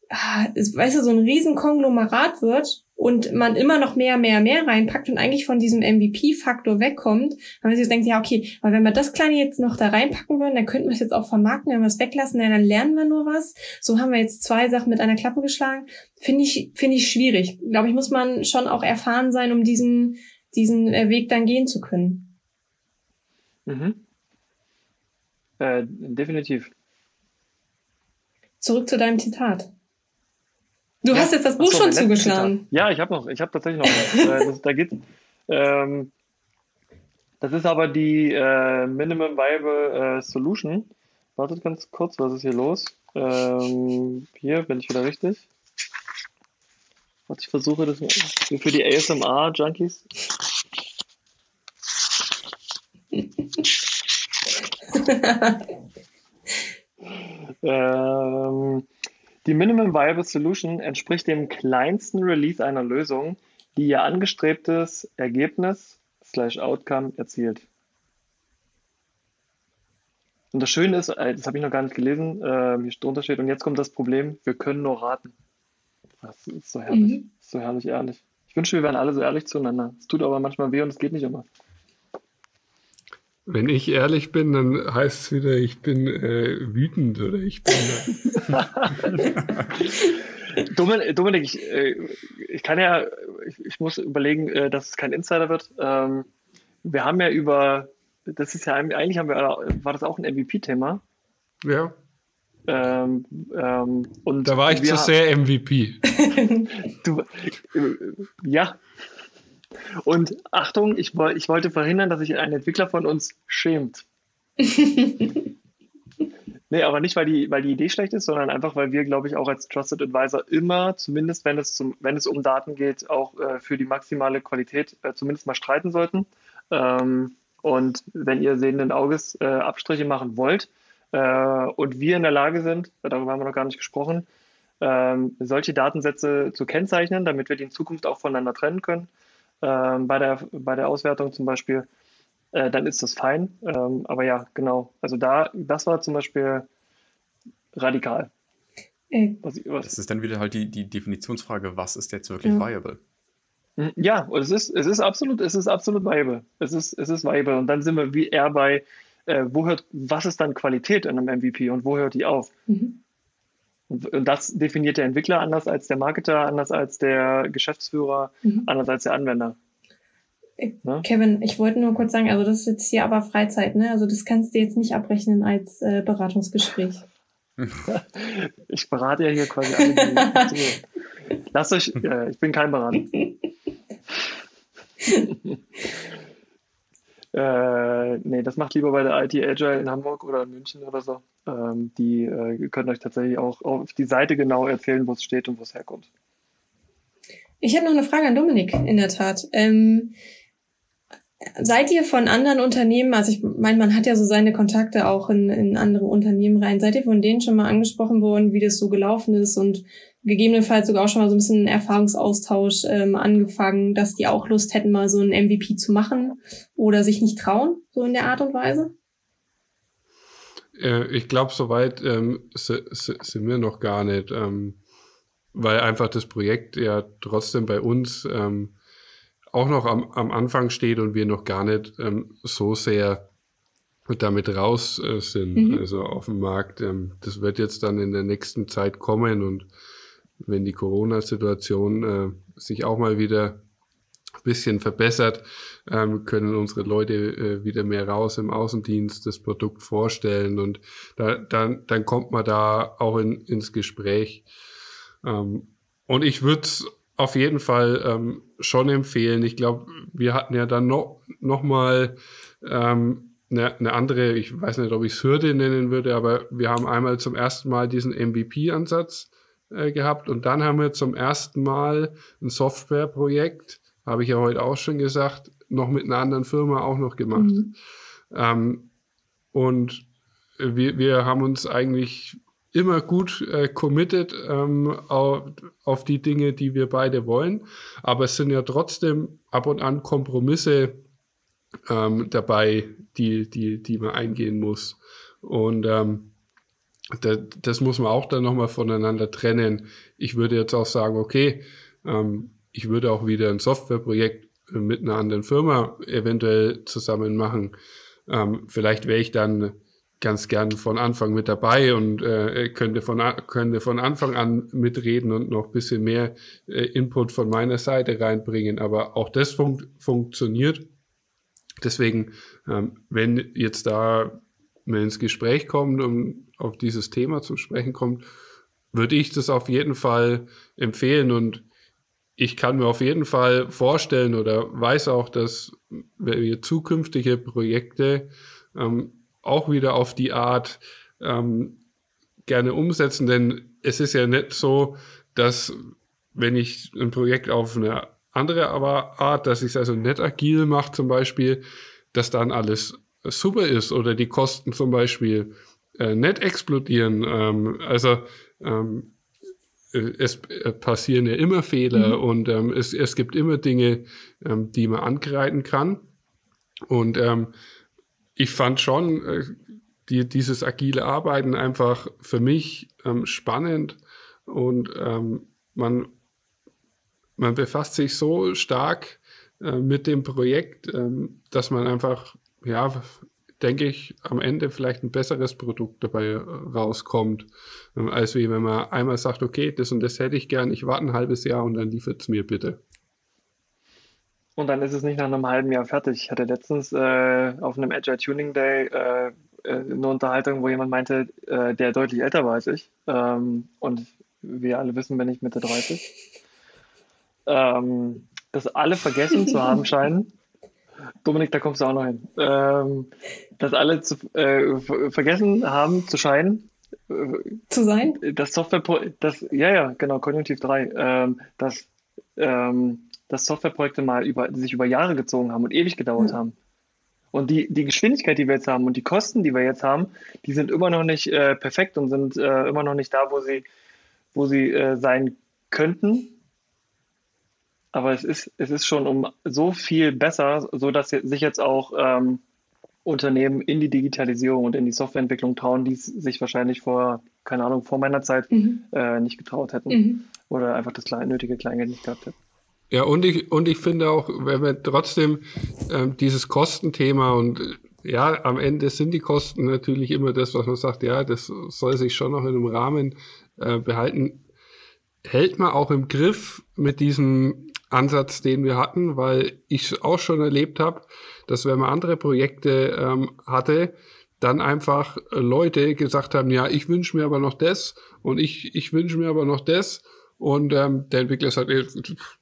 ah, weißt du, so ein Riesenkonglomerat wird und man immer noch mehr, mehr, mehr reinpackt und eigentlich von diesem MVP-Faktor wegkommt, weil man sich denkt, ja, okay, aber wenn wir das Kleine jetzt noch da reinpacken würden, dann könnten wir es jetzt auch vermarkten, wenn wir es weglassen, ja, dann lernen wir nur was. So haben wir jetzt zwei Sachen mit einer Klappe geschlagen. Finde ich, finde ich schwierig. Glaube ich, muss man schon auch erfahren sein, um diesen diesen äh, Weg dann gehen zu können. Mhm. Äh, definitiv. Zurück zu deinem Zitat. Du ja. hast jetzt das Buch so, schon zugeschlagen. Zitat. Ja, ich habe noch, ich habe tatsächlich noch. *laughs* äh, das, da geht, ähm, das ist aber die äh, Minimum Viable äh, Solution. Wartet ganz kurz, was ist hier los? Ähm, hier bin ich wieder richtig. Was ich versuche, das für die ASMR-Junkies. *laughs* ähm, die Minimum Viable Solution entspricht dem kleinsten Release einer Lösung, die ihr angestrebtes Ergebnis slash Outcome erzielt. Und das Schöne ist, äh, das habe ich noch gar nicht gelesen, äh, hier drunter steht, und jetzt kommt das Problem, wir können nur raten. Das ist so herrlich. Mhm. So herrlich ehrlich. Ich wünsche, wir wären alle so ehrlich zueinander. Es tut aber manchmal weh und es geht nicht immer. Wenn ich ehrlich bin, dann heißt es wieder, ich bin äh, wütend oder ich bin. *laughs* Dominik, ich, äh, ich kann ja, ich, ich muss überlegen, äh, dass es kein Insider wird. Ähm, wir haben ja über, das ist ja eigentlich haben wir, war das auch ein MVP-Thema. Ja. Ähm, ähm, und da war ich zu sehr MVP. *laughs* du, äh, ja. Und Achtung, ich, ich wollte verhindern, dass sich ein Entwickler von uns schämt. *laughs* Nee, aber nicht, weil die, weil die Idee schlecht ist, sondern einfach, weil wir, glaube ich, auch als Trusted Advisor immer, zumindest wenn es, zum, wenn es um Daten geht, auch äh, für die maximale Qualität äh, zumindest mal streiten sollten. Ähm, und wenn ihr sehenden Auges äh, Abstriche machen wollt äh, und wir in der Lage sind, darüber haben wir noch gar nicht gesprochen, ähm, solche Datensätze zu kennzeichnen, damit wir die in Zukunft auch voneinander trennen können, ähm, bei, der, bei der Auswertung zum Beispiel, äh, dann ist das fein. Ähm, aber ja, genau. Also da, das war zum Beispiel radikal. Äh, was, was das ist dann wieder halt die, die Definitionsfrage, was ist jetzt wirklich ja. viable? Hm, ja, es ist, es ist absolut, es ist absolut viable. Es ist, es ist viable. Und dann sind wir wie eher bei, äh, wo hört, was ist dann Qualität in einem MVP und wo hört die auf? Mhm. Und, und, das definiert der Entwickler anders als der Marketer, anders als der Geschäftsführer, mhm. anders als der Anwender. Ne? Kevin, ich wollte nur kurz sagen, also das ist jetzt hier aber Freizeit, ne? Also das kannst du jetzt nicht abrechnen als äh, Beratungsgespräch. *laughs* ich berate ja hier quasi alle. *laughs* Lasst euch, äh, ich bin kein Berater. *laughs* äh, nee, das macht lieber bei der IT Agile in Hamburg oder in München oder so. Ähm, die äh, können euch tatsächlich auch auf die Seite genau erzählen, wo es steht und wo es herkommt. Ich habe noch eine Frage an Dominik, in der Tat. Ähm, Seid ihr von anderen Unternehmen, also ich meine, man hat ja so seine Kontakte auch in, in andere Unternehmen rein, seid ihr von denen schon mal angesprochen worden, wie das so gelaufen ist und gegebenenfalls sogar auch schon mal so ein bisschen Erfahrungsaustausch ähm, angefangen, dass die auch Lust hätten, mal so ein MVP zu machen oder sich nicht trauen, so in der Art und Weise? Äh, ich glaube, soweit ähm, sind wir noch gar nicht, ähm, weil einfach das Projekt ja trotzdem bei uns ähm, auch noch am, am Anfang steht und wir noch gar nicht ähm, so sehr damit raus äh, sind, mhm. also auf dem Markt. Ähm, das wird jetzt dann in der nächsten Zeit kommen und wenn die Corona-Situation äh, sich auch mal wieder ein bisschen verbessert, ähm, können unsere Leute äh, wieder mehr raus im Außendienst das Produkt vorstellen und da, dann, dann kommt man da auch in, ins Gespräch. Ähm, und ich würde auf jeden Fall ähm, schon empfehlen. Ich glaube, wir hatten ja dann noch, noch mal ähm, eine, eine andere, ich weiß nicht, ob ich es Hürde nennen würde, aber wir haben einmal zum ersten Mal diesen MVP-Ansatz äh, gehabt und dann haben wir zum ersten Mal ein Softwareprojekt, habe ich ja heute auch schon gesagt, noch mit einer anderen Firma auch noch gemacht. Mhm. Ähm, und wir, wir haben uns eigentlich immer gut äh, committed ähm, auf, auf die Dinge, die wir beide wollen. Aber es sind ja trotzdem ab und an Kompromisse ähm, dabei, die, die, die man eingehen muss. Und ähm, da, das muss man auch dann nochmal voneinander trennen. Ich würde jetzt auch sagen, okay, ähm, ich würde auch wieder ein Softwareprojekt mit einer anderen Firma eventuell zusammen machen. Ähm, vielleicht wäre ich dann ganz gern von Anfang mit dabei und äh, könnte, von, könnte von Anfang an mitreden und noch bisschen mehr äh, Input von meiner Seite reinbringen. Aber auch das fun funktioniert. Deswegen, ähm, wenn jetzt da man ins Gespräch kommt und auf dieses Thema zu sprechen kommt, würde ich das auf jeden Fall empfehlen. Und ich kann mir auf jeden Fall vorstellen oder weiß auch, dass wir zukünftige Projekte ähm, auch wieder auf die Art ähm, gerne umsetzen, denn es ist ja nicht so, dass wenn ich ein Projekt auf eine andere Art, dass ich es also nicht agil mache zum Beispiel, dass dann alles super ist oder die Kosten zum Beispiel äh, nicht explodieren. Ähm, also ähm, es passieren ja immer Fehler mhm. und ähm, es, es gibt immer Dinge, ähm, die man angreifen kann. Und ähm, ich fand schon äh, die, dieses agile Arbeiten einfach für mich ähm, spannend und ähm, man, man befasst sich so stark äh, mit dem Projekt, ähm, dass man einfach ja denke ich, am Ende vielleicht ein besseres Produkt dabei rauskommt, ähm, als wie wenn man einmal sagt, okay, das und das hätte ich gern, ich warte ein halbes Jahr und dann liefert es mir bitte. Und dann ist es nicht nach einem halben Jahr fertig. Ich hatte letztens äh, auf einem Agile Tuning Day äh, äh eine Unterhaltung, wo jemand meinte, äh, der deutlich älter war als ich. Ähm, und wir alle wissen, bin ich Mitte 30. Ähm, dass alle vergessen zu haben *laughs* scheinen. Dominik, da kommst du auch noch hin. Ähm, dass alle zu, äh, vergessen haben zu scheinen. Äh, zu sein? Das Software, das, ja, ja, genau, Konjunktiv 3, ähm, dass, ähm, dass Softwareprojekte mal über, sich über Jahre gezogen haben und ewig gedauert ja. haben. Und die, die Geschwindigkeit, die wir jetzt haben und die Kosten, die wir jetzt haben, die sind immer noch nicht äh, perfekt und sind äh, immer noch nicht da, wo sie, wo sie äh, sein könnten. Aber es ist, es ist schon um so viel besser, so dass sich jetzt auch ähm, Unternehmen in die Digitalisierung und in die Softwareentwicklung trauen, die sich wahrscheinlich vor, keine Ahnung, vor meiner Zeit mhm. äh, nicht getraut hätten mhm. oder einfach das klein, nötige Kleingeld nicht gehabt hätten. Ja, und ich, und ich finde auch, wenn wir trotzdem ähm, dieses Kostenthema und ja, am Ende sind die Kosten natürlich immer das, was man sagt, ja, das soll sich schon noch in einem Rahmen äh, behalten. Hält man auch im Griff mit diesem Ansatz, den wir hatten, weil ich auch schon erlebt habe, dass wenn man andere Projekte ähm, hatte, dann einfach Leute gesagt haben, ja, ich wünsche mir aber noch das und ich, ich wünsche mir aber noch das. Und ähm, der Entwickler sagt,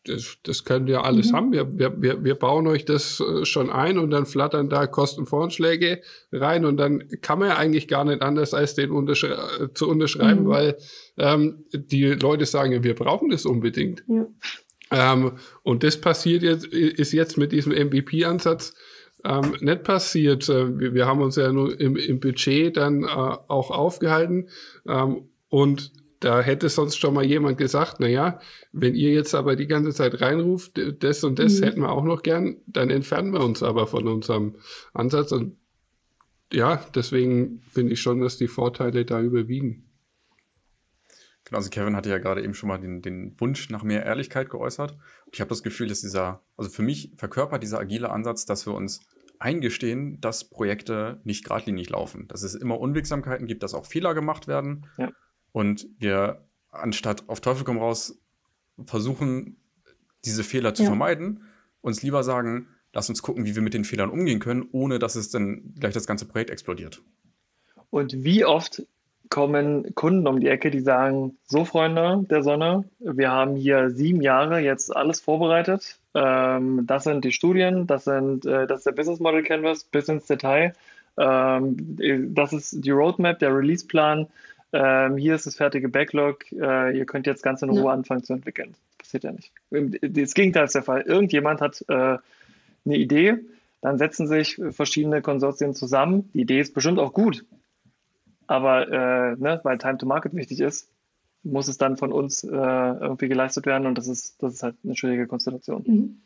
das, das können wir alles mhm. haben. Wir, wir, wir bauen euch das äh, schon ein und dann flattern da Kostenvorschläge rein und dann kann man ja eigentlich gar nicht anders als den unterschre zu unterschreiben, mhm. weil ähm, die Leute sagen, wir brauchen das unbedingt. Ja. Ähm, und das passiert jetzt, ist jetzt mit diesem MVP-Ansatz ähm, nicht passiert. Äh, wir, wir, haben uns ja nur im, im Budget dann äh, auch aufgehalten. Ähm, und da hätte sonst schon mal jemand gesagt, na ja, wenn ihr jetzt aber die ganze Zeit reinruft, das und das mhm. hätten wir auch noch gern, dann entfernen wir uns aber von unserem Ansatz. Und ja, deswegen finde ich schon, dass die Vorteile da überwiegen. Genau, also Kevin hatte ja gerade eben schon mal den, den Wunsch nach mehr Ehrlichkeit geäußert. Ich habe das Gefühl, dass dieser, also für mich verkörpert dieser agile Ansatz, dass wir uns eingestehen, dass Projekte nicht geradlinig laufen, dass es immer Unwegsamkeiten gibt, dass auch Fehler gemacht werden. Ja. Und wir anstatt auf Teufel komm raus versuchen, diese Fehler zu ja. vermeiden, uns lieber sagen, lass uns gucken, wie wir mit den Fehlern umgehen können, ohne dass es dann gleich das ganze Projekt explodiert. Und wie oft kommen Kunden um die Ecke, die sagen, so Freunde der Sonne, wir haben hier sieben Jahre jetzt alles vorbereitet. Ähm, das sind die Studien, das, sind, äh, das ist der Business Model Canvas bis ins Detail. Ähm, das ist die Roadmap, der Releaseplan. Ähm, hier ist das fertige Backlog. Äh, ihr könnt jetzt ganz in Ruhe ja. anfangen zu entwickeln. Das passiert ja nicht. Das Gegenteil ist der Fall. Irgendjemand hat äh, eine Idee, dann setzen sich verschiedene Konsortien zusammen. Die Idee ist bestimmt auch gut. Aber äh, ne, weil Time to Market wichtig ist, muss es dann von uns äh, irgendwie geleistet werden und das ist, das ist halt eine schwierige Konstellation. Mhm.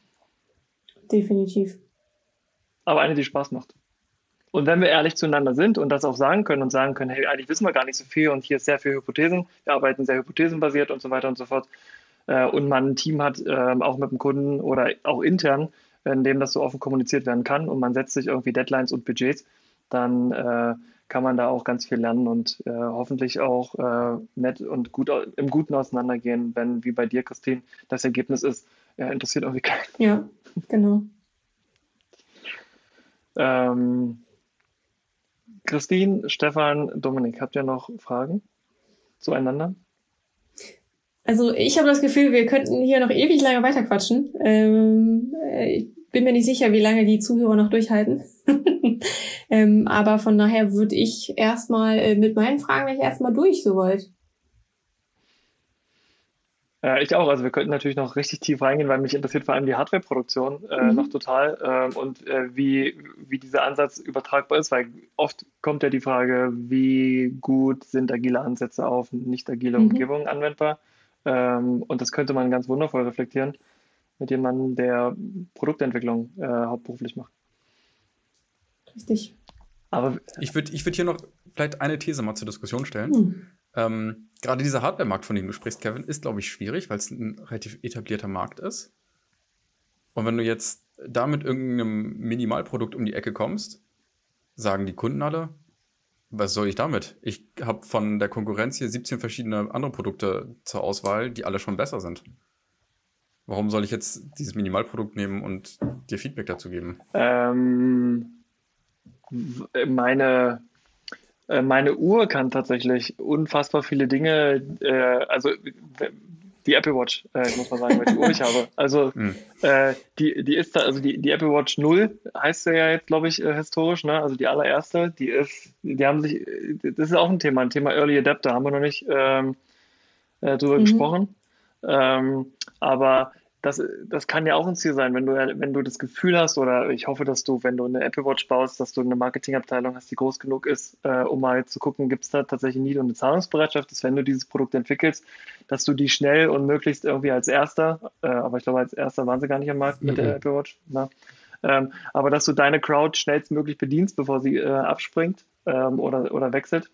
Definitiv. Aber eine, die Spaß macht. Und wenn wir ehrlich zueinander sind und das auch sagen können und sagen können, hey, eigentlich wissen wir gar nicht so viel und hier ist sehr viel Hypothesen, wir arbeiten sehr hypothesenbasiert und so weiter und so fort, äh, und man ein Team hat, äh, auch mit dem Kunden oder auch intern, in dem das so offen kommuniziert werden kann und man setzt sich irgendwie Deadlines und Budgets, dann äh, kann man da auch ganz viel lernen und äh, hoffentlich auch äh, nett und gut im Guten auseinandergehen, wenn, wie bei dir, Christine, das Ergebnis ist, ja, interessiert irgendwie keinen. Ja, genau. Ähm, Christine, Stefan, Dominik, habt ihr noch Fragen zueinander? Also ich habe das Gefühl, wir könnten hier noch ewig lange weiterquatschen. Ähm, ich bin mir nicht sicher, wie lange die Zuhörer noch durchhalten. *laughs* *laughs* ähm, aber von daher würde ich erstmal äh, mit meinen Fragen gleich erstmal durch, soweit. Äh, ich auch. Also wir könnten natürlich noch richtig tief reingehen, weil mich interessiert vor allem die Hardwareproduktion äh, mhm. noch total ähm, und äh, wie, wie dieser Ansatz übertragbar ist, weil oft kommt ja die Frage, wie gut sind agile Ansätze auf nicht agile mhm. Umgebungen anwendbar. Ähm, und das könnte man ganz wundervoll reflektieren mit jemandem, der Produktentwicklung äh, hauptberuflich macht. Richtig. Aber ich würde ich würd hier noch vielleicht eine These mal zur Diskussion stellen. Hm. Ähm, gerade dieser Hardware-Markt, von dem du sprichst, Kevin, ist, glaube ich, schwierig, weil es ein relativ etablierter Markt ist. Und wenn du jetzt da mit irgendeinem Minimalprodukt um die Ecke kommst, sagen die Kunden alle, was soll ich damit? Ich habe von der Konkurrenz hier 17 verschiedene andere Produkte zur Auswahl, die alle schon besser sind. Warum soll ich jetzt dieses Minimalprodukt nehmen und dir Feedback dazu geben? Ähm, meine, äh, meine Uhr kann tatsächlich unfassbar viele Dinge, äh, also die Apple Watch, äh, muss man sagen, welche Uhr ich *laughs* habe. Also hm. äh, die, die ist da, also die, die Apple Watch 0 heißt sie ja jetzt, glaube ich, äh, historisch, ne? Also die allererste, die ist, die haben sich, das ist auch ein Thema, ein Thema Early Adapter, haben wir noch nicht ähm, äh, drüber mhm. gesprochen. Ähm, aber das, das kann ja auch ein Ziel sein, wenn du, wenn du das Gefühl hast, oder ich hoffe, dass du, wenn du eine Apple Watch baust, dass du eine Marketingabteilung hast, die groß genug ist, äh, um mal zu gucken, gibt es da tatsächlich Need und eine Zahlungsbereitschaft, dass wenn du dieses Produkt entwickelst, dass du die schnell und möglichst irgendwie als erster, äh, aber ich glaube, als erster waren sie gar nicht am Markt mit mhm. der Apple Watch, ne? ähm, aber dass du deine Crowd schnellstmöglich bedienst, bevor sie äh, abspringt ähm, oder, oder wechselt.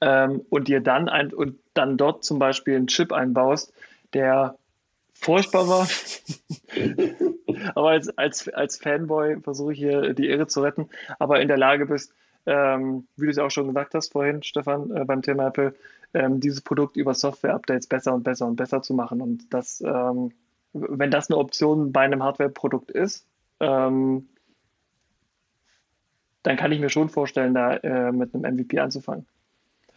Ähm, und dir dann ein, und dann dort zum Beispiel einen Chip einbaust, der furchtbar war. *laughs* aber als, als, als Fanboy versuche ich hier die Ehre zu retten, aber in der Lage bist, ähm, wie du es auch schon gesagt hast vorhin, Stefan, äh, beim Thema Apple, ähm, dieses Produkt über Software-Updates besser und besser und besser zu machen. Und das, ähm, wenn das eine Option bei einem Hardware-Produkt ist, ähm, dann kann ich mir schon vorstellen, da äh, mit einem MVP anzufangen.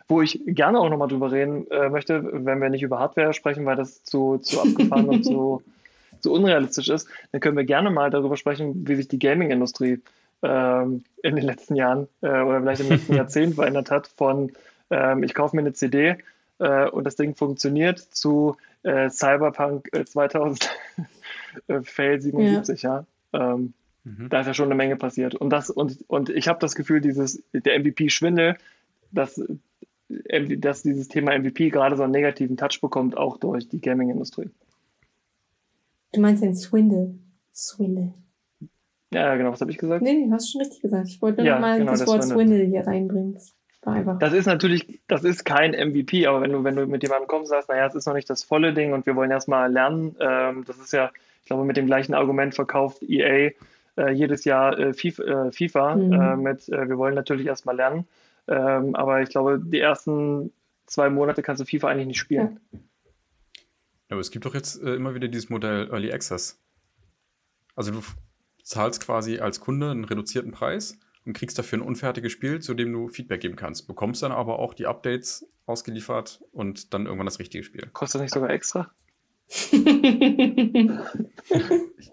Wo ich gerne auch nochmal drüber reden äh, möchte, wenn wir nicht über Hardware sprechen, weil das zu, zu abgefahren und zu, *laughs* zu unrealistisch ist, dann können wir gerne mal darüber sprechen, wie sich die Gaming-Industrie ähm, in den letzten Jahren äh, oder vielleicht im letzten *laughs* Jahrzehnt verändert hat. Von ähm, ich kaufe mir eine CD äh, und das Ding funktioniert zu äh, Cyberpunk 2000 *laughs* äh, Fail 77, ja. ja. Ähm, mhm. Da ist ja schon eine Menge passiert. Und das, und, und ich habe das Gefühl, dieses, der MVP-Schwindel, dass dass dieses Thema MVP gerade so einen negativen Touch bekommt, auch durch die Gaming-Industrie. Du meinst den Swindle. Swindle. Ja, genau, was habe ich gesagt? Nee, du hast schon richtig gesagt. Ich wollte nur ja, mal genau, das Wort Swindle. Swindle hier reinbringen. Das ist natürlich, das ist kein MVP, aber wenn du, wenn du mit jemandem kommst und sagst, naja, es ist noch nicht das volle Ding und wir wollen erstmal lernen, ähm, das ist ja, ich glaube, mit dem gleichen Argument verkauft EA äh, jedes Jahr äh, FIFA, äh, FIFA mhm. Äh, mit, äh, wir wollen natürlich erstmal lernen. Ähm, aber ich glaube, die ersten zwei Monate kannst du FIFA eigentlich nicht spielen. Ja. Aber es gibt doch jetzt äh, immer wieder dieses Modell Early Access. Also du zahlst quasi als Kunde einen reduzierten Preis und kriegst dafür ein unfertiges Spiel, zu dem du Feedback geben kannst. Bekommst dann aber auch die Updates ausgeliefert und dann irgendwann das richtige Spiel. Kostet das nicht sogar extra?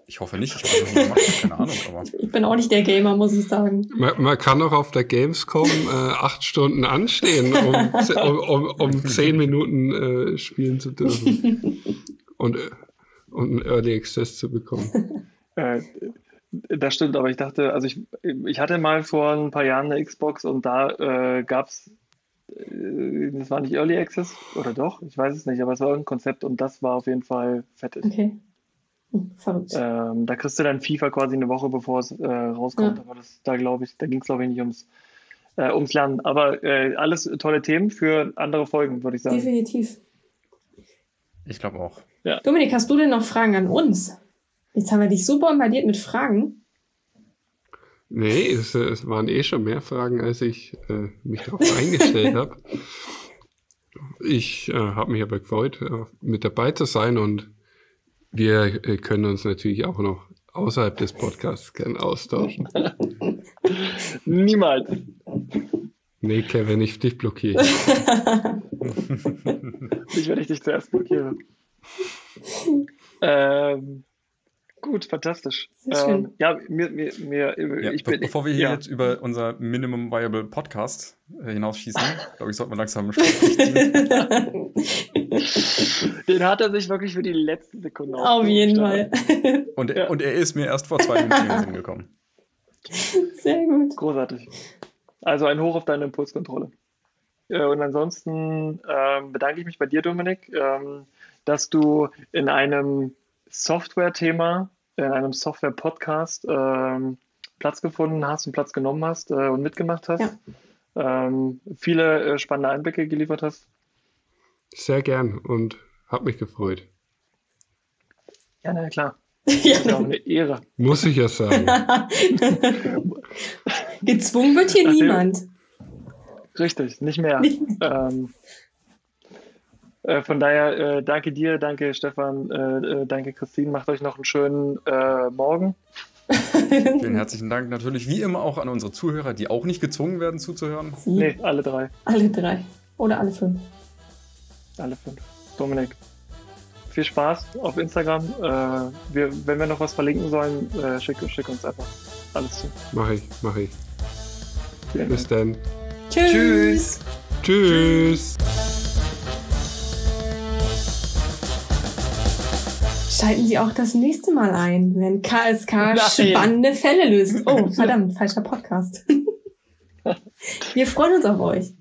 Ich, hoffe nicht, ich nicht gemacht, keine Ahnung. Aber. *laughs* Ich bin auch nicht der Gamer, muss ich sagen. Man, man kann auch auf der Gamescom äh, acht Stunden anstehen, um, *laughs* um, um, um zehn Minuten äh, spielen zu dürfen. *laughs* Und, äh, und einen Early Access zu bekommen. Äh, das stimmt, aber ich dachte, also ich, ich hatte mal vor ein paar Jahren eine Xbox und da äh, gab es das war nicht Early Access oder doch? Ich weiß es nicht, aber es war ein Konzept und das war auf jeden Fall fettig. Okay. Hm, verrückt. Ähm, da kriegst du dann FIFA quasi eine Woche bevor es äh, rauskommt, ja. aber das, da glaube ich, da ging es glaube ich nicht ums, äh, ums Lernen. Aber äh, alles tolle Themen für andere Folgen, würde ich sagen. Definitiv. Ich glaube auch. Ja. Dominik, hast du denn noch Fragen an uns? Jetzt haben wir dich so bombardiert mit Fragen. Nee, es, es, waren eh schon mehr Fragen, als ich äh, mich darauf eingestellt habe. Ich äh, habe mich aber gefreut, äh, mit dabei zu sein und wir äh, können uns natürlich auch noch außerhalb des Podcasts gern austauschen. *laughs* Niemals. Nee, Kevin, ich dich blockiere. *laughs* ich werde dich zuerst blockieren. ähm, Gut, fantastisch. Ähm, ja, mir, mir, mir ja, ich bin, bevor wir hier ja. jetzt über unser Minimum Viable Podcast äh, hinausschießen, *laughs* glaube ich, sollten wir langsam *laughs* Den hat er sich wirklich für die letzten Sekunden Auf jeden Fall. *laughs* Und, ja. und er ist mir erst vor zwei Minuten in den Sinn gekommen. Sehr gut. Großartig. Also ein Hoch auf deine Impulskontrolle. Äh, und ansonsten ähm, bedanke ich mich bei dir, Dominik, ähm, dass du in einem Software-Thema in einem Software-Podcast ähm, Platz gefunden hast und Platz genommen hast äh, und mitgemacht hast. Ja. Ähm, viele äh, spannende Einblicke geliefert hast. Sehr gern und habe mich gefreut. Ja, na klar. *laughs* Das ist ja auch eine Ehre. Muss ich ja sagen. *laughs* Gezwungen wird hier Nachdem- niemand. Richtig, nicht mehr. ähm, äh, von daher, äh, danke dir, danke Stefan, äh, äh, danke Christine. Macht euch noch einen schönen äh, Morgen. *laughs* Vielen herzlichen Dank natürlich wie immer auch an unsere Zuhörer, die auch nicht gezwungen werden zuzuhören. Sie, Nee, alle drei, Alle drei. Oder alle fünf. alle fünf. Dominik, viel Spaß auf Instagram. Äh, wir, wenn wir noch was verlinken sollen, äh, schick, schick uns einfach alles zu. Mach ich, mach ich. Vielen Bis dann. Tschüss. Tschüss. Schalten Sie auch das nächste Mal ein, wenn KSK Nein. spannende Fälle löst. Oh, *laughs* verdammt, falscher Podcast. *laughs* Wir freuen uns auf euch.